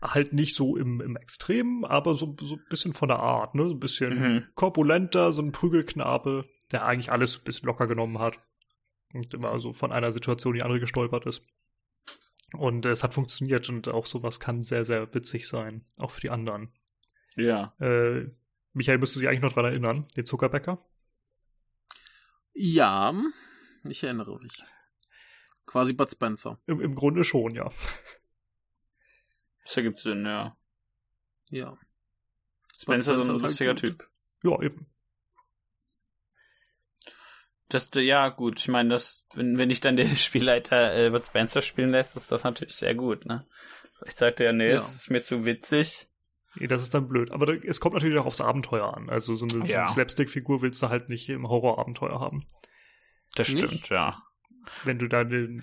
halt nicht so im, im Extremen, aber so, so ein bisschen von der Art, ne? So ein bisschen mhm. korpulenter, so ein Prügelknabe, der eigentlich alles ein bisschen locker genommen hat und immer so von einer Situation in die andere gestolpert ist. Und es hat funktioniert und auch sowas kann sehr, sehr witzig sein, auch für die anderen. Ja. Äh, Michael müsste sich eigentlich noch dran erinnern, den Zuckerbäcker. Ja, ich erinnere mich. Quasi Bud Spencer. Im, im Grunde schon, ja. Das ergibt Sinn, ja. Ja. Spencer, ist so ein halt lustiger halt Typ. Ja, eben. Das, ja, gut. Ich meine, das, wenn, wenn ich dann den (laughs) Spielleiter äh, Bud Spencer spielen lässt, ist das natürlich sehr gut, ne? Ich sagte ja, nee, ja. es ist mir zu witzig. Nee, das ist dann blöd. Aber da, es kommt natürlich auch aufs Abenteuer an. Also so eine, ja. so eine Slapstick-Figur willst du halt nicht im Horrorabenteuer haben. Das stimmt, nicht? ja. Wenn du da den,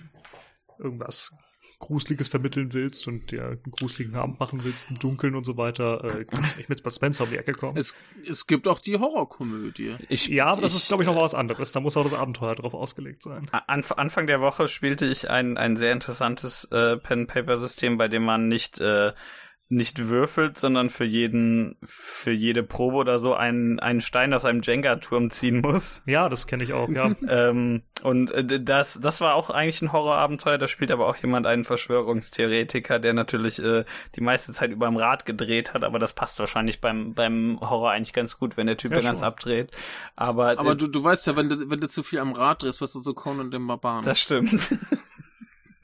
irgendwas Gruseliges vermitteln willst und dir einen gruseligen Abend machen willst im Dunkeln und so weiter, äh, kannst du nicht mit Bud Spencer um die Ecke kommen. Es, es gibt auch die Horrorkomödie. Ich, ja, aber das ich, ist, glaube ich, noch was anderes. Da muss auch das Abenteuer drauf ausgelegt sein. An, Anfang der Woche spielte ich ein, ein sehr interessantes äh, Pen-Paper-System, bei dem man nicht äh, nicht würfelt, sondern für jeden, für jede Probe oder so einen, einen Stein aus einem Jenga-Turm ziehen muss. (laughs) Ja, das kenne ich auch, ja. (laughs) ähm, und äh, das, das war auch eigentlich ein Horrorabenteuer. Da spielt aber auch jemand einen Verschwörungstheoretiker, der natürlich äh, die meiste Zeit über dem Rad gedreht hat, aber das passt wahrscheinlich beim, beim Horror eigentlich ganz gut, wenn der Typ ja, ganz abdreht. Aber, aber äh, du, du weißt ja, wenn du, wenn du zu viel am Rad drehst, wirst du so Conan den Barbaren. Das stimmt. (laughs)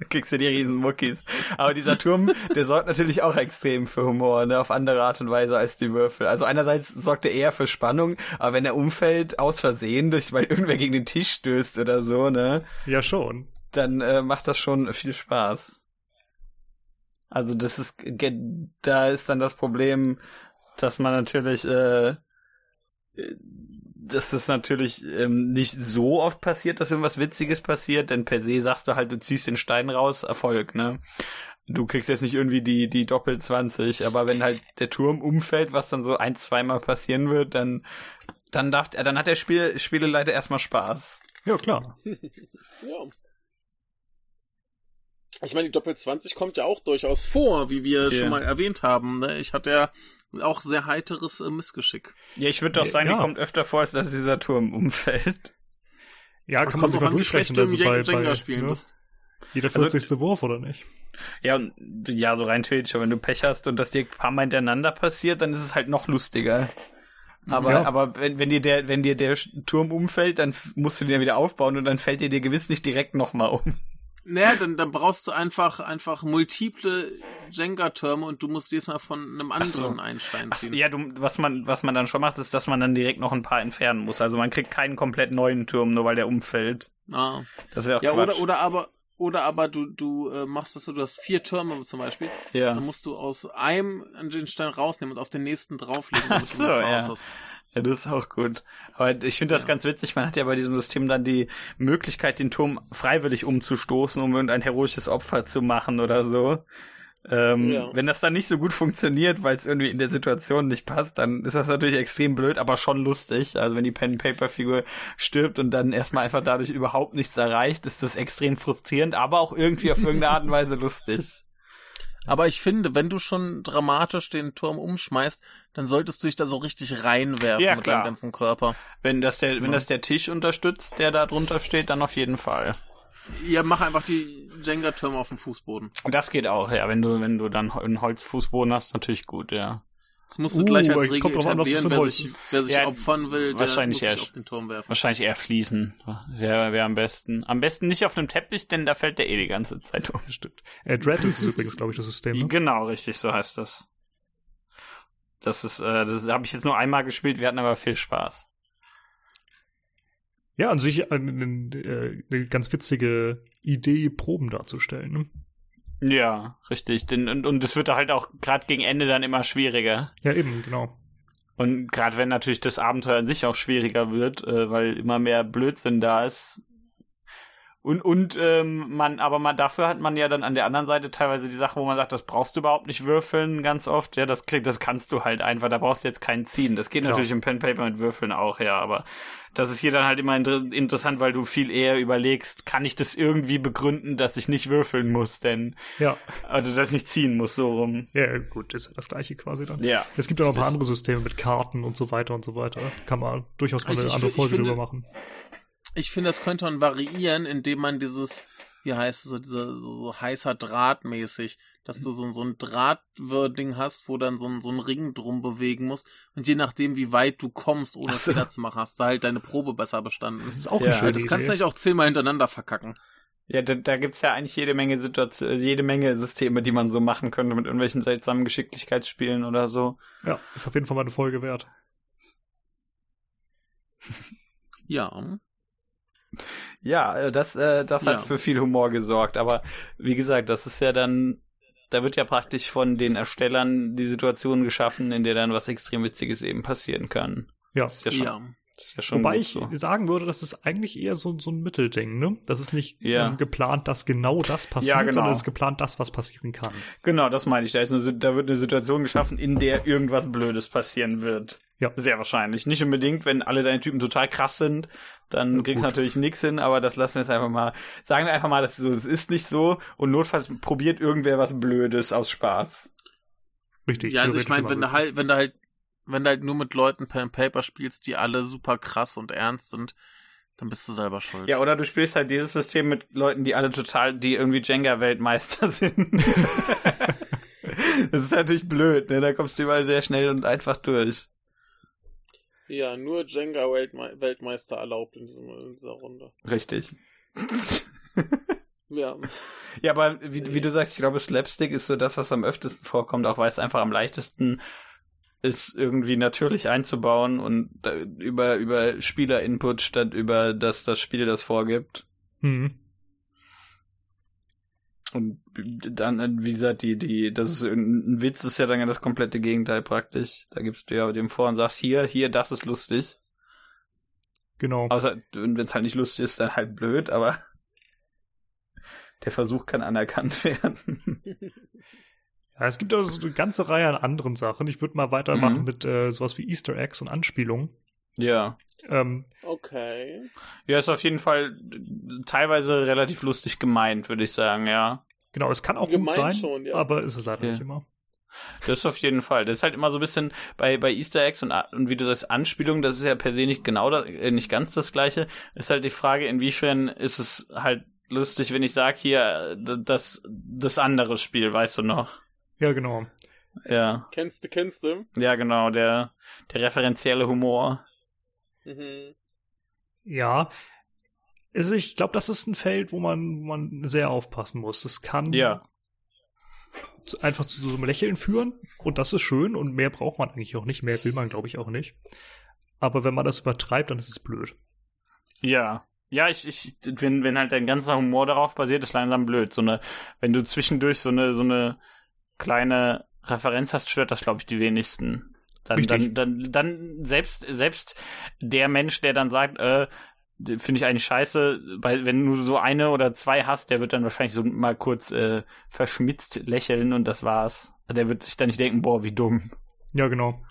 (laughs) kriegst du die riesen Muckis. Aber dieser Turm, der sorgt natürlich auch extrem für Humor, ne, auf andere Art und Weise als die Würfel. Also einerseits sorgt er eher für Spannung, aber wenn er umfällt, aus Versehen, durch, weil irgendwer gegen den Tisch stößt oder so, ne? Ja, schon. Dann äh, macht das schon viel Spaß. Also das ist, da ist dann das Problem, dass man natürlich, äh, dass das natürlich ähm, nicht so oft passiert, dass irgendwas Witziges passiert, denn per se sagst du halt, du ziehst den Stein raus, Erfolg, ne? Du kriegst jetzt nicht irgendwie die, die Doppel 20, aber wenn halt der Turm umfällt, was dann so ein, zweimal passieren wird, dann, dann darf, dann hat der Spiel, Spieleleiter erstmal Spaß. Ja, klar. (laughs) ja. Ich meine, die Doppel 20 kommt ja auch durchaus vor, wie wir yeah. schon mal erwähnt haben. Ne? Ich hatte ja auch sehr heiteres äh, Missgeschick. Ja, ich würde doch sagen, ja. die kommt öfter vor, als dass dieser Turm umfällt. Ja, kann man sogar durchsprechen, also bei, Jenga bei, spielen ne? Jeder 40. Also, Wurf, oder nicht? Ja, ja, so rein theoretisch, aber wenn du Pech hast und das dir ein paar Mal hintereinander passiert, dann ist es halt noch lustiger. Aber, ja. aber wenn, wenn dir der, wenn dir der Turm umfällt, dann musst du den wieder aufbauen und dann fällt dir dir gewiss nicht direkt nochmal um. Naja, dann, dann brauchst du einfach, einfach multiple Jenga-Türme und du musst diesmal von einem anderen so. einen Stein ziehen. Ach, ja, du, was man, was man dann schon macht, ist, dass man dann direkt noch ein paar entfernen muss. Also man kriegt keinen komplett neuen Turm, nur weil der umfällt. Ah. Das wäre auch Ja, Quatsch. oder, oder aber, oder aber du, du äh, machst das so, du hast vier Türme zum Beispiel. Ja. Dann musst du aus einem den Stein rausnehmen und auf den nächsten drauflegen, (laughs) damit Ach so, du ja. hast. Ja, das ist auch gut. Aber ich finde das ja. ganz witzig. Man hat ja bei diesem System dann die Möglichkeit, den Turm freiwillig umzustoßen, um irgendein heroisches Opfer zu machen oder so. Ähm, ja. Wenn das dann nicht so gut funktioniert, weil es irgendwie in der Situation nicht passt, dann ist das natürlich extrem blöd, aber schon lustig. Also wenn die Pen-Paper-Figur stirbt und dann erstmal einfach dadurch überhaupt nichts erreicht, ist das extrem frustrierend, aber auch irgendwie auf irgendeine Art und Weise lustig. Aber ich finde, wenn du schon dramatisch den Turm umschmeißt, dann solltest du dich da so richtig reinwerfen Ja, mit deinem ganzen Körper. Wenn das der, wenn Ja. das der Tisch unterstützt, der da drunter steht, dann auf jeden Fall. Ja, mach einfach die Jenga-Türme auf dem Fußboden. Das geht auch, ja. Wenn du, wenn du dann einen Holzfußboden hast, natürlich gut, ja. Das musst du Uh, gleich als es Regel an, es etablieren. Wer sich, wer sich Ja, opfern will, der wahrscheinlich muss sich erst. auf den Turm werfen. Wahrscheinlich eher fließen. Wäre wär am besten. Am besten nicht auf einem Teppich, denn da fällt der eh die ganze Zeit um. Stimmt. Äh, Dread ist übrigens, glaube ich, das System. Ne? Genau, richtig, so heißt das. Das ist, äh, das habe ich jetzt nur einmal gespielt, wir hatten aber viel Spaß. Ja, an sich eine, eine, eine ganz witzige Idee, Proben darzustellen. Ne? Ja, richtig. Denn, und, und es wird halt auch gerade gegen Ende dann immer schwieriger. Ja, eben, genau. Und gerade wenn natürlich das Abenteuer an sich auch schwieriger wird, äh, weil immer mehr Blödsinn da ist. Und, und ähm, man, aber man dafür hat man ja dann an der anderen Seite teilweise die Sache, wo man sagt, das brauchst du überhaupt nicht würfeln, ganz oft. Ja, das krieg, das kannst du halt einfach, da brauchst du jetzt keinen ziehen. Das geht Klar. natürlich im Pen Paper mit Würfeln auch, ja, aber das ist hier dann halt immer inter interessant, weil du viel eher überlegst, kann ich das irgendwie begründen, dass ich nicht würfeln muss, denn, Ja, also dass ich nicht ziehen muss, so rum. ja, gut, ist ja das gleiche quasi dann. Ja. Es gibt ja noch ein paar andere Systeme mit Karten und so weiter und so weiter. Kann man durchaus mal Also eine ich andere fi- ich Folge drüber machen. Ich finde, das könnte man variieren, indem man dieses, wie heißt es, so, diese, so, so heißer Draht mäßig, dass du so, so ein Drahtding hast, wo dann so ein, so ein Ring drum bewegen musst. Und je nachdem, wie weit du kommst, ohne so. Fehler zu machen, hast du halt deine Probe besser bestanden. Das ist auch Ja, eine schöne das kannst du nicht auch zehnmal hintereinander verkacken. Ja, da, da gibt's ja eigentlich jede Menge Situationen, jede Menge Systeme, die man so machen könnte mit irgendwelchen seltsamen Geschicklichkeitsspielen oder so. Ja, ist auf jeden Fall mal eine Folge wert. Ja. Ja, äh, das, äh, das hat Ja. für viel Humor gesorgt. Aber wie gesagt, das ist ja dann, da wird ja praktisch von den Erstellern die Situation geschaffen, in der dann was extrem Witziges eben passieren kann. Ja. Das ist ja schon, Ja. Ja schon Wobei ich so. sagen würde, das ist eigentlich eher so, so ein Mittelding, ne? Das ist nicht Ja. ähm, geplant, dass genau das passiert, Ja, genau. sondern es ist geplant, das, was passieren kann. Genau, das meine ich. Da, ist eine, da wird eine Situation geschaffen, in der irgendwas Blödes passieren wird. Ja. Sehr wahrscheinlich. Nicht unbedingt, wenn alle deine Typen total krass sind, dann Ja, kriegst du natürlich nichts hin, aber das lassen wir jetzt einfach mal. Sagen wir einfach mal, das, ist so, das ist nicht so und notfalls probiert irgendwer was Blödes aus Spaß. Richtig. Ja, also ich meine, wenn halt, wenn du halt, wenn du halt nur mit Leuten Pen and Paper spielst, die alle super krass und ernst sind, dann bist du selber schuld. Ja, oder du spielst halt dieses System mit Leuten, die alle total, die irgendwie Jenga-Weltmeister (laughs) sind. (laughs) das ist natürlich blöd, ne? Da kommst du überall sehr schnell und einfach durch. Ja, nur Jenga Weltmeister erlaubt in, diesem, in dieser Runde. Richtig. Ja. Ja, aber wie, wie du sagst, ich glaube, Slapstick ist so das, was am öftesten vorkommt, auch weil es einfach am leichtesten ist, irgendwie natürlich einzubauen und über, über Spieler-Input statt über das, das Spiel das vorgibt. Mhm. Und dann, wie gesagt, die, die, das ist ein Witz, ist ja dann ja das komplette Gegenteil praktisch. Da gibst du ja dem vor und sagst, hier, hier, das ist lustig. Genau. Außer, wenn es halt nicht lustig ist, dann halt blöd, aber (laughs) der Versuch kann anerkannt (laughs) werden. Ja, es gibt also so eine ganze Reihe an anderen Sachen. Ich würde mal weitermachen Mhm. mit äh, sowas wie Easter Eggs und Anspielungen. ja. Ähm, Okay. Ja, ist auf jeden Fall teilweise relativ lustig gemeint, würde ich sagen, ja. genau, es kann auch Gemeint gut sein, schon, ja. aber ist es leider Ja. nicht immer. Das ist auf jeden Fall. Das ist halt immer so ein bisschen bei, bei Easter Eggs und, und wie du sagst, Anspielungen, das ist ja per se nicht genau, da, äh, nicht ganz das gleiche. Ist halt die Frage, inwiefern ist es halt lustig, wenn ich sage, hier, äh, das, das andere Spiel, weißt du noch? Ja, genau. Ja. Kennst du, kennst du? Ja, genau, der, der referenzielle Humor. Mhm. Ja. Also ich glaube, das ist ein Feld, wo man, wo man sehr aufpassen muss. Es kann Ja. einfach zu so einem Lächeln führen und das ist schön und mehr braucht man eigentlich auch nicht. Mehr will man, glaube ich, auch nicht. Aber wenn man das übertreibt, dann ist es blöd. Ja. Ja, ich, ich, wenn, wenn halt dein ganzer Humor darauf basiert, ist langsam blöd. So eine, wenn du zwischendurch so eine, so eine kleine Referenz hast, stört das, glaube ich, die wenigsten. Dann, dann, dann, dann selbst, selbst der Mensch, der dann sagt, äh, finde ich eigentlich scheiße, weil wenn du so eine oder zwei hast, der wird dann wahrscheinlich so mal kurz äh, verschmitzt lächeln und das war's. Der wird sich dann nicht denken, boah, wie dumm. Ja, genau.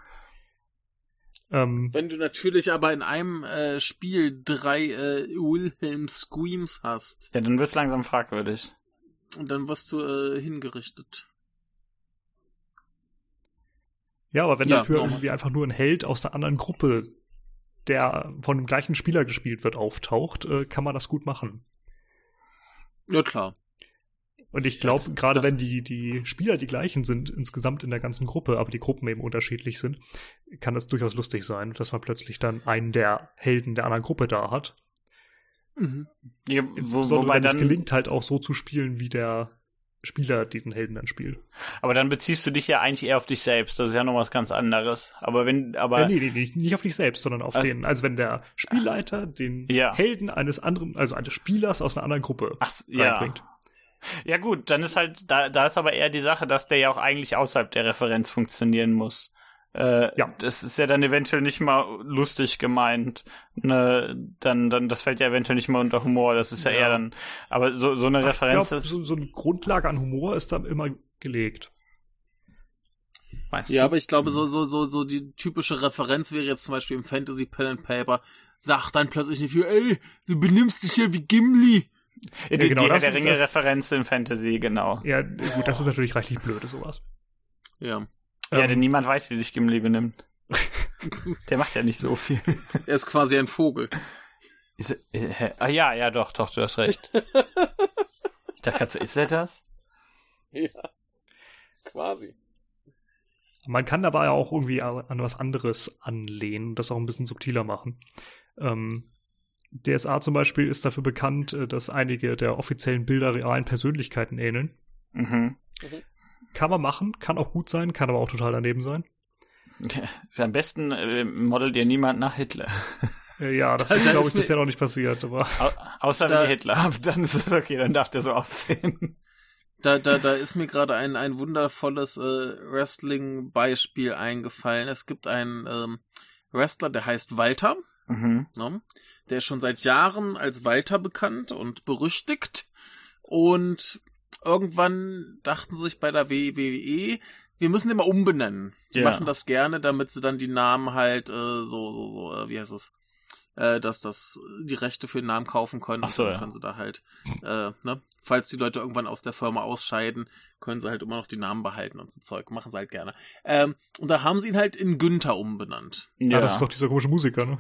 Ähm, Wenn du natürlich aber in einem äh, Spiel drei äh, Wilhelm Screams hast, Ja, dann wird's langsam fragwürdig. und dann wirst du äh, hingerichtet. Ja, aber wenn Ja, dafür irgendwie einfach nur ein Held aus einer anderen Gruppe, der von dem gleichen Spieler gespielt wird, auftaucht, äh, kann man das gut machen. Ja, klar. Und ich glaube, gerade wenn die, die Spieler die gleichen sind insgesamt in der ganzen Gruppe, aber die Gruppen eben unterschiedlich sind, kann das durchaus lustig sein, dass man plötzlich dann einen der Helden der anderen Gruppe da hat. Mhm. Ja, wo, wobei wenn es dann, gelingt, halt auch so zu spielen, wie der Spieler diesen Helden dann spielt. aber dann beziehst du dich ja eigentlich eher auf dich selbst. Das ist ja noch was ganz anderes. Aber wenn, aber äh, nee, nee, nee, nicht auf dich selbst, sondern auf Ach. den. Also wenn der Spielleiter den Ja. Helden eines anderen, also eines Spielers aus einer anderen Gruppe ach, ja. reinbringt. Ja gut, dann ist halt, da, da ist aber eher die Sache, dass der ja auch eigentlich außerhalb der Referenz funktionieren muss. Äh, Ja. Das ist ja dann eventuell nicht mal lustig gemeint. Ne, dann, dann, das fällt ja eventuell nicht mal unter Humor. Das ist ja, Ja. eher dann, aber so, so eine Referenz glaub, ist, so, so eine Grundlage an Humor ist dann immer gelegt. weißt Ja, du? aber ich glaube, so, so, so, so die typische Referenz wäre jetzt zum Beispiel im Fantasy Pen and Paper, sagt dann plötzlich nicht wie, ey, du benimmst dich ja wie Gimli. Ja, die, genau, die das- der Ringe das- Referenz in Fantasy, genau. Ja, gut, das ist natürlich reichlich blöde, sowas. Ja. Ja, Ähm, denn niemand weiß, wie sich Gimli benimmt. (laughs) der macht ja nicht so viel. Er ist quasi ein Vogel. Ist, äh, ah ja, ja, doch, doch, du hast recht. (laughs) ich dachte ist er das? Ja. Quasi. Man kann dabei auch irgendwie an was anderes anlehnen und das auch ein bisschen subtiler machen. Ähm, DSA zum Beispiel ist dafür bekannt, äh, dass einige der offiziellen Bilder realen Persönlichkeiten ähneln. Mhm. Kann man machen, kann auch gut sein, kann aber auch total daneben sein. (laughs) Am besten äh, modelt ihr niemand nach Hitler. Äh, ja, das Das ist, glaube ich, bisher noch nicht passiert, aber Au außer Da- wenn ihr Hitler habt, dann ist es okay, dann darf der so aussehen. Da, da, da ist mir gerade ein, ein wundervolles äh, Wrestling-Beispiel eingefallen. Es gibt einen ähm, Wrestler, der heißt Walter. Mhm. Ne? Der ist schon seit Jahren als Walter bekannt und berüchtigt. Und irgendwann dachten sie sich bei der WWE, wir müssen den mal umbenennen. Die Ja. machen das gerne, damit sie dann die Namen halt äh, so, so, so, äh, wie heißt es? Äh, dass das die Rechte für den Namen kaufen können. Ach so, dann ja. können sie da halt, äh, ne? Falls die Leute irgendwann aus der Firma ausscheiden, können sie halt immer noch die Namen behalten und so Zeug. Machen sie halt gerne. Ähm, und da haben sie ihn halt in Günther umbenannt. ja. das ist doch dieser komische Musiker, ne?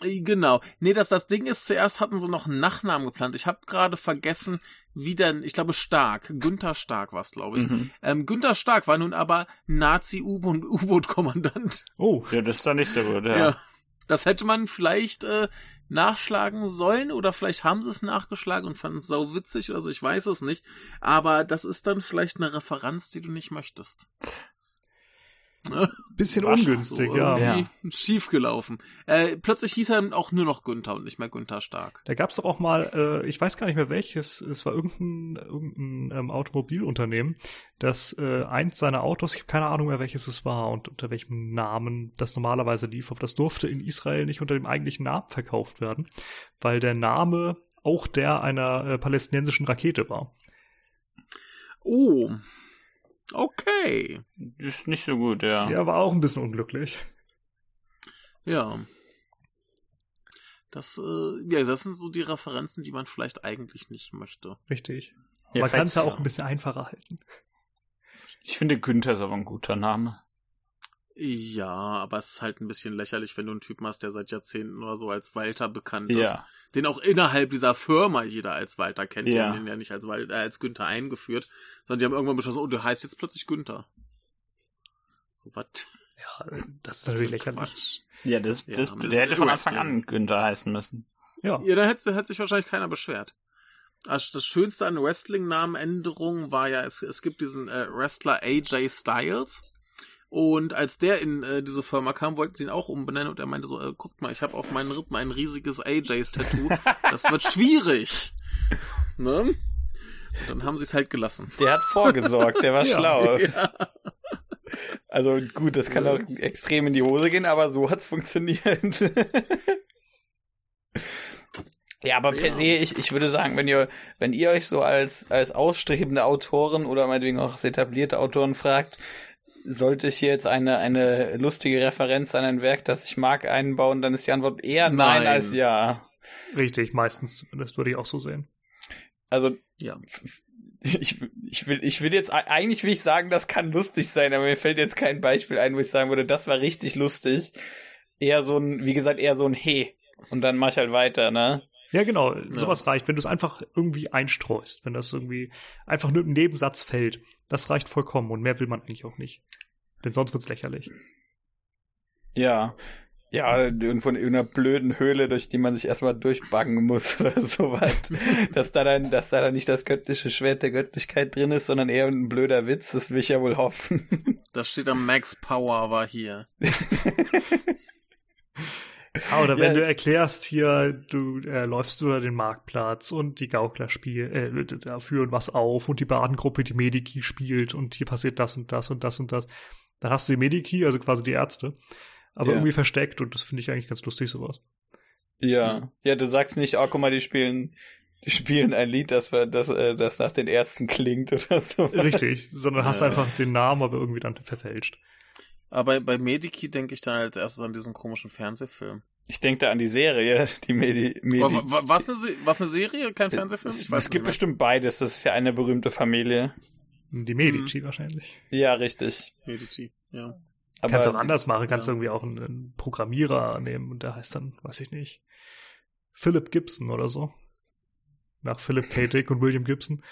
Genau. Nee, das, das Ding ist, zuerst hatten sie noch einen Nachnamen geplant. Ich habe gerade vergessen, wie denn, ich glaube Stark, Günther Stark war es, glaube ich. Mhm. Ähm, Günther Stark war nun aber Nazi-U-Boot-Kommandant. (laughs) Oh, Ja, das ist doch nicht so gut, ja. Ja. Das hätte man vielleicht äh, nachschlagen sollen oder vielleicht haben sie es nachgeschlagen und fanden es sau witzig oder so, ich weiß es nicht. Aber das ist dann vielleicht eine Referenz, die du nicht möchtest. Bisschen ungünstig, so ja. irgendwie schief gelaufen. Äh, plötzlich hieß er dann auch nur noch Günther und nicht mehr Günther Stark. Da gab's doch auch mal, äh, ich weiß gar nicht mehr welches, es war irgendein, irgendein ähm, Automobilunternehmen, das äh, eins seiner Autos, ich habe keine Ahnung mehr welches es war und unter welchem Namen das normalerweise lief, aber das durfte in Israel nicht unter dem eigentlichen Namen verkauft werden, weil der Name auch der einer äh, palästinensischen Rakete war. Oh. Okay. Ist nicht so gut, ja. Ja, war auch ein bisschen unglücklich. Ja. Das, äh, ja, das sind so die Referenzen, die man vielleicht eigentlich nicht möchte. Richtig. Ja, Man kann es ja auch ein bisschen einfacher halten. Ich finde Günther ist aber ein guter Name. Ja, aber es ist halt ein bisschen lächerlich, wenn du einen Typen hast, der seit Jahrzehnten oder so als Walter bekannt ist. Ja. Den auch innerhalb dieser Firma jeder als Walter kennt. Die Ja. haben den ja nicht als, Wal- äh, als Günther eingeführt, sondern die haben irgendwann beschlossen, oh, du heißt jetzt plötzlich Günther. So was. Ja, das ist natürlich lächerlich. Quatsch. Ja, das, Ja, das, das der hätte ist von Anfang an Günther heißen müssen. Ja. Ja, da hätte, hätte sich wahrscheinlich keiner beschwert. Also Das Schönste an Wrestling-Namenänderungen war ja, es, es gibt diesen äh, Wrestler AJ Styles. Und als der in äh, diese Firma kam, wollten sie ihn auch umbenennen und er meinte so, äh, guckt mal, ich habe auf meinen Rippen ein riesiges AJs-Tattoo. Das wird (laughs) schwierig. Ne? Und dann haben sie es halt gelassen. Der hat vorgesorgt, der war Ja. (laughs) schlau. Ja. Also gut, das kann Ja. auch extrem in die Hose gehen, aber so hat's funktioniert. ja, aber per Ja. se, ich, ich würde sagen, wenn ihr, wenn ihr euch so als, als ausstrebende Autoren oder meinetwegen auch als etablierte Autoren fragt, sollte ich hier jetzt eine, eine lustige Referenz an ein Werk, das ich mag, einbauen, dann ist die Antwort eher nein, Nein. als ja. Richtig, meistens zumindest würde ich auch so sehen. Also Ja. ich, ich will, ich will jetzt, eigentlich will ich sagen, das kann lustig sein, aber mir fällt jetzt kein Beispiel ein, wo ich sagen würde, das war richtig lustig. Eher so ein, wie gesagt, eher so ein He. Und dann mach ich halt weiter, ne? Ja, genau. Sowas reicht, wenn du es einfach irgendwie einstreust, wenn das irgendwie einfach nur im Nebensatz fällt. Das reicht vollkommen und mehr will man eigentlich auch nicht. Denn sonst wird's lächerlich. Ja. Ja, irgendwo in irgendeiner blöden Höhle, durch die man sich erstmal durchbaggen muss (laughs) oder sowas. (laughs) dass da dann, dass da dann nicht das göttliche Schwert der Göttlichkeit drin ist, sondern eher ein blöder Witz, das will ich ja wohl hoffen. Da steht am Max Power war hier. (laughs) Ja, oder wenn ja. du erklärst hier, du äh, läufst über den Marktplatz und die Gaukler spielen, äh, da führen was auf und die Badengruppe, die Mediki spielt und hier passiert das und das und das und das. Dann hast du die Mediki, also quasi die Ärzte, aber ja. irgendwie versteckt und das finde ich eigentlich ganz lustig, sowas. Ja, ja, du sagst nicht, oh, guck mal, die spielen, die spielen ein Lied, das, das, äh, das nach den Ärzten klingt oder so. Richtig, sondern ja. hast einfach den Namen aber irgendwie dann verfälscht. Aber bei Mediki denke ich dann als erstes an diesen komischen Fernsehfilm. Ich denke da an die Serie, (laughs) die Medi. Medi was, eine, was eine Serie, kein Fernsehfilm? Es, es gibt bestimmt beides. Das ist ja eine berühmte Familie. Die Medici mhm. wahrscheinlich. Ja, richtig. Medici, ja. Aber kannst auch anders machen, kannst ja. irgendwie auch einen, einen, Programmierer nehmen und der heißt dann, weiß ich nicht, Philip Gibson oder so. Nach Philip K. Dick und William Gibson.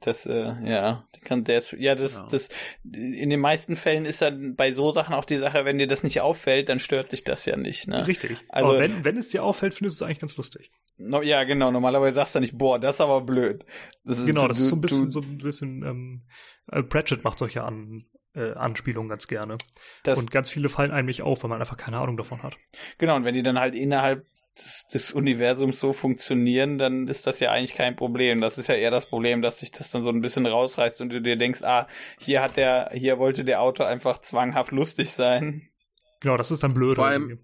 Das, äh, ja, kann der ist, ja, das, genau. das, in den meisten Fällen ist dann bei so Sachen auch die Sache, wenn dir das nicht auffällt, dann stört dich das ja nicht, ne? Richtig. Also, aber wenn, wenn es dir auffällt, findest du es eigentlich ganz lustig. No, ja, genau. Normalerweise sagst du nicht, boah, das ist aber blöd. Das ist, genau, das du, ist so ein bisschen, du, so ein bisschen, ähm, äh, Pratchett macht solche An, äh, Anspielungen ganz gerne. Und ganz viele fallen einem nicht auf, weil man einfach keine Ahnung davon hat. Genau, und wenn die dann halt innerhalb des, des Universums so funktionieren, dann ist das ja eigentlich kein Problem. Das ist ja eher das Problem, dass sich das dann so ein bisschen rausreißt und du dir denkst, ah, hier hat der, hier wollte der Autor einfach zwanghaft lustig sein. Genau, das ist dann blöd. Vor allem,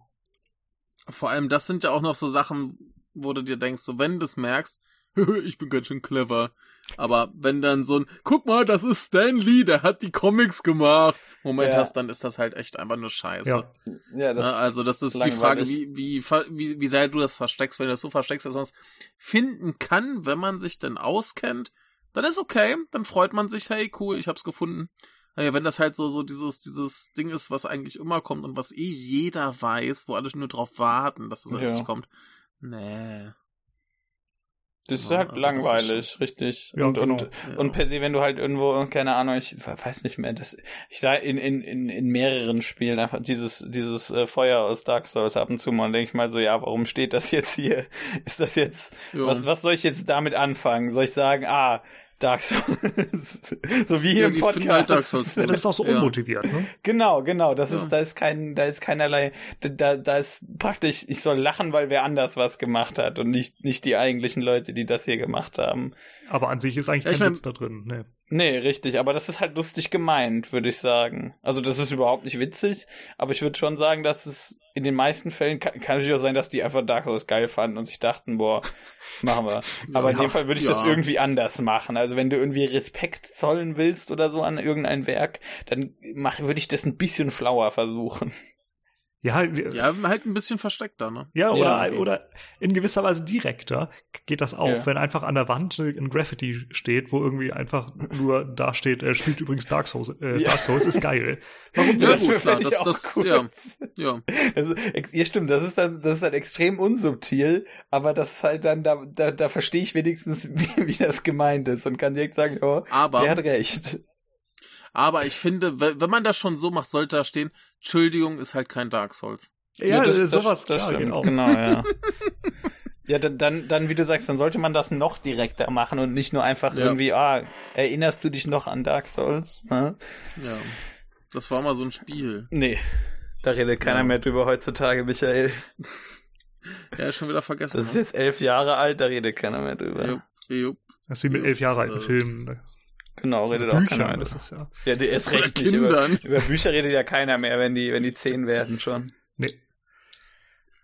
vor allem, das sind ja auch noch so Sachen, wo du dir denkst, so wenn du das merkst, (laughs) ich bin ganz schön clever. Aber wenn dann so ein, guck mal, das ist Stan Lee, der hat die Comics gemacht. Moment ja. hast, dann ist das halt echt einfach nur Scheiße. Ja, ja das Also das ist langweilig. die Frage, wie, wie, wie, wie sehr du das versteckst. Wenn du das so versteckst, dass man es finden kann, wenn man sich denn auskennt, dann ist okay. Dann freut man sich, hey, cool, ich hab's gefunden. Naja, wenn das halt so, so dieses, dieses Ding ist, was eigentlich immer kommt und was eh jeder weiß, wo alle nur drauf warten, dass es das ja. kommt. Nee. Das ist halt also langweilig, ist richtig. Ja, und, genau. und, ja. und per se, wenn du halt irgendwo, keine Ahnung, ich weiß nicht mehr, das, ich sah in, in, in, in mehreren Spielen einfach dieses, dieses äh, Feuer aus Dark Souls ab und zu mal und denke ich mal so, ja, warum steht das jetzt hier? (laughs) Ist das jetzt, was, was soll ich jetzt damit anfangen? Soll ich sagen, ah, Dark Souls. (laughs) so wie hier ja, im Podcast. Halt Dark Souls (laughs) ja, das ist auch so unmotiviert, ne? Genau, genau. Das ja. ist, da ist kein, da ist keinerlei, da, da ist praktisch, ich soll lachen, weil wer anders was gemacht hat und nicht, nicht die eigentlichen Leute, die das hier gemacht haben. Aber an sich ist eigentlich kein mein, Witz da drin, ne. Nee, richtig, aber das ist halt lustig gemeint, würde ich sagen. Also das ist überhaupt nicht witzig, aber ich würde schon sagen, dass es in den meisten Fällen kann, kann natürlich auch sein, dass die einfach Dark Souls geil fanden und sich dachten, boah, machen wir. (laughs) Aber ja, in dem Fall würde ich ja. das irgendwie anders machen. Also wenn du irgendwie Respekt zollen willst oder so an irgendein Werk, dann mach, würde ich das ein bisschen schlauer versuchen. Ja, ja, halt ein bisschen versteckter, ne? Ja, oder, ja, okay. oder in gewisser Weise direkter geht das auch, ja. wenn einfach an der Wand ein Graffiti steht, wo irgendwie einfach nur da steht, er spielt übrigens Dark Souls, äh, ja. Dark Souls ist geil. (laughs) Warum ja, gut, klar, das, das, gut. ja, ja. Also, ja, stimmt, das ist dann, das ist dann extrem unsubtil, aber das ist halt dann, da, da, da verstehe ich wenigstens, (laughs) wie, wie das gemeint ist und kann direkt sagen, oh, aber, der hat recht. Aber ich finde, wenn man das schon so macht, sollte da stehen, Entschuldigung, ist halt kein Dark Souls. Ja, ja das, sowas, das, das klar, genau. genau, ja. (laughs) Ja, dann, dann, wie du sagst, dann sollte man das noch direkter machen und nicht nur einfach ja. irgendwie, ah, erinnerst du dich noch an Dark Souls? Ja. ja. Das war mal so ein Spiel. Nee. Da redet keiner ja. mehr drüber heutzutage, Michael. (laughs) Ja, schon wieder vergessen. Das ist ne? jetzt elf Jahre alt, da redet keiner mehr drüber. Jupp, jupp. Das ist wie mit elf Jahre alten Filmen. Genau, redet Büchern, auch keiner mehr. Das ist ja. Ja, der ist recht nicht. Über, über, Bücher redet ja keiner mehr, wenn die, wenn die zehn werden schon. Nee.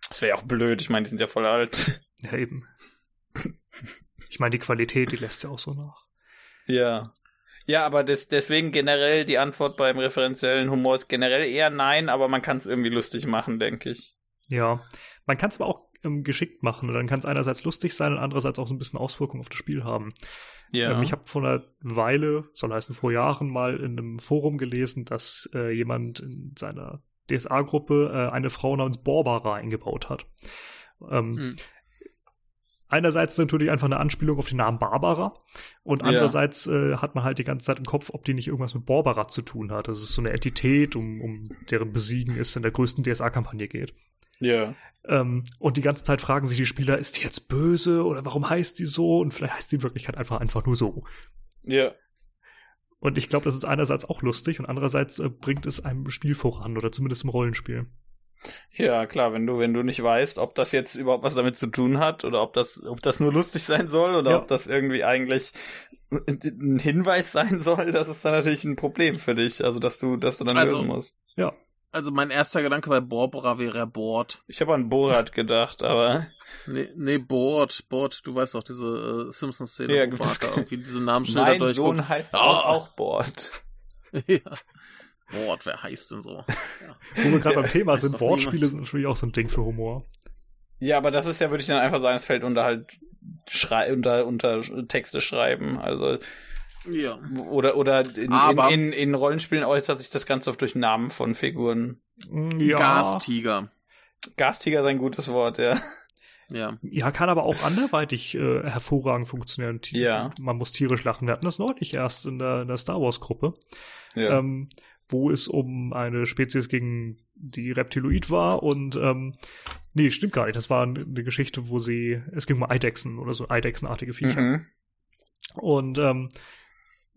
Das wäre ja auch blöd. Ich meine, die sind ja voll alt. (laughs) Ja, eben. Ich meine, die Qualität, die lässt ja auch so nach. Ja. Ja, aber des, deswegen generell die Antwort beim referenziellen Humor ist generell eher nein, aber man kann es irgendwie lustig machen, denke ich. Ja, man kann es aber auch ähm, geschickt machen. Und dann kann es einerseits lustig sein und andererseits auch so ein bisschen Auswirkungen auf das Spiel haben. Ja. Ähm, ich habe vor einer Weile, soll heißen vor Jahren, mal in einem Forum gelesen, dass äh, jemand in seiner DSA-Gruppe äh, eine Frau namens Borbara eingebaut hat. Ähm, Hm. Einerseits natürlich einfach eine Anspielung auf den Namen Barbara und Ja. andererseits äh, hat man halt die ganze Zeit im Kopf, ob die nicht irgendwas mit Borbara zu tun hat. Das ist so eine Entität, um, um deren Besiegen es in der größten DSA-Kampagne geht. Ja. Ähm, und die ganze Zeit fragen sich die Spieler, ist die jetzt böse oder warum heißt die so? Und vielleicht heißt die in Wirklichkeit einfach einfach nur so. Ja. Und ich glaube, das ist einerseits auch lustig und andererseits äh, bringt es einem Spiel voran oder zumindest im Rollenspiel. Ja, klar, wenn du, wenn du nicht weißt, ob das jetzt überhaupt was damit zu tun hat oder ob das, ob das nur lustig sein soll oder Ja. ob das irgendwie eigentlich ein Hinweis sein soll, das ist dann natürlich ein Problem für dich. Also, dass du, dass du dann Also- lösen musst. Ja, Also mein erster Gedanke bei Borbra wäre Bord. Ich habe an Borat gedacht, aber Nee, nee, Bord, Bord, du weißt doch, diese äh, Simpsons-Szene, Ja, wo Bart da irgendwie diese Namensschilder mein durchguckt. Sohn heißt Oh. auch, Bord. (laughs) ja. Bord, wer heißt denn so? wo wir gerade beim Thema sind, Wortspiele sind natürlich auch so ein Ding für Humor. Ja, aber das ist ja, würde ich dann einfach sagen, es fällt unter halt schrei unter, unter Texte schreiben. Also, Ja. oder, oder in, Aber- in, in, in Rollenspielen äußert sich das Ganze oft durch Namen von Figuren. Mm, Ja, Gastiger. Gastiger ist ein gutes Wort, ja. Ja. ja, kann aber auch anderweitig äh, hervorragend funktionieren. Ti- Ja. Man muss tierisch lachen. Wir hatten das neulich erst in der, in der Star Wars-Gruppe. ja. ähm, wo es um eine Spezies ging, die Reptiloid war und ähm, nee, stimmt gar nicht. Das war eine Geschichte, wo sie, es ging um Eidechsen oder so Eidechsenartige Viecher. Mhm. Und ähm,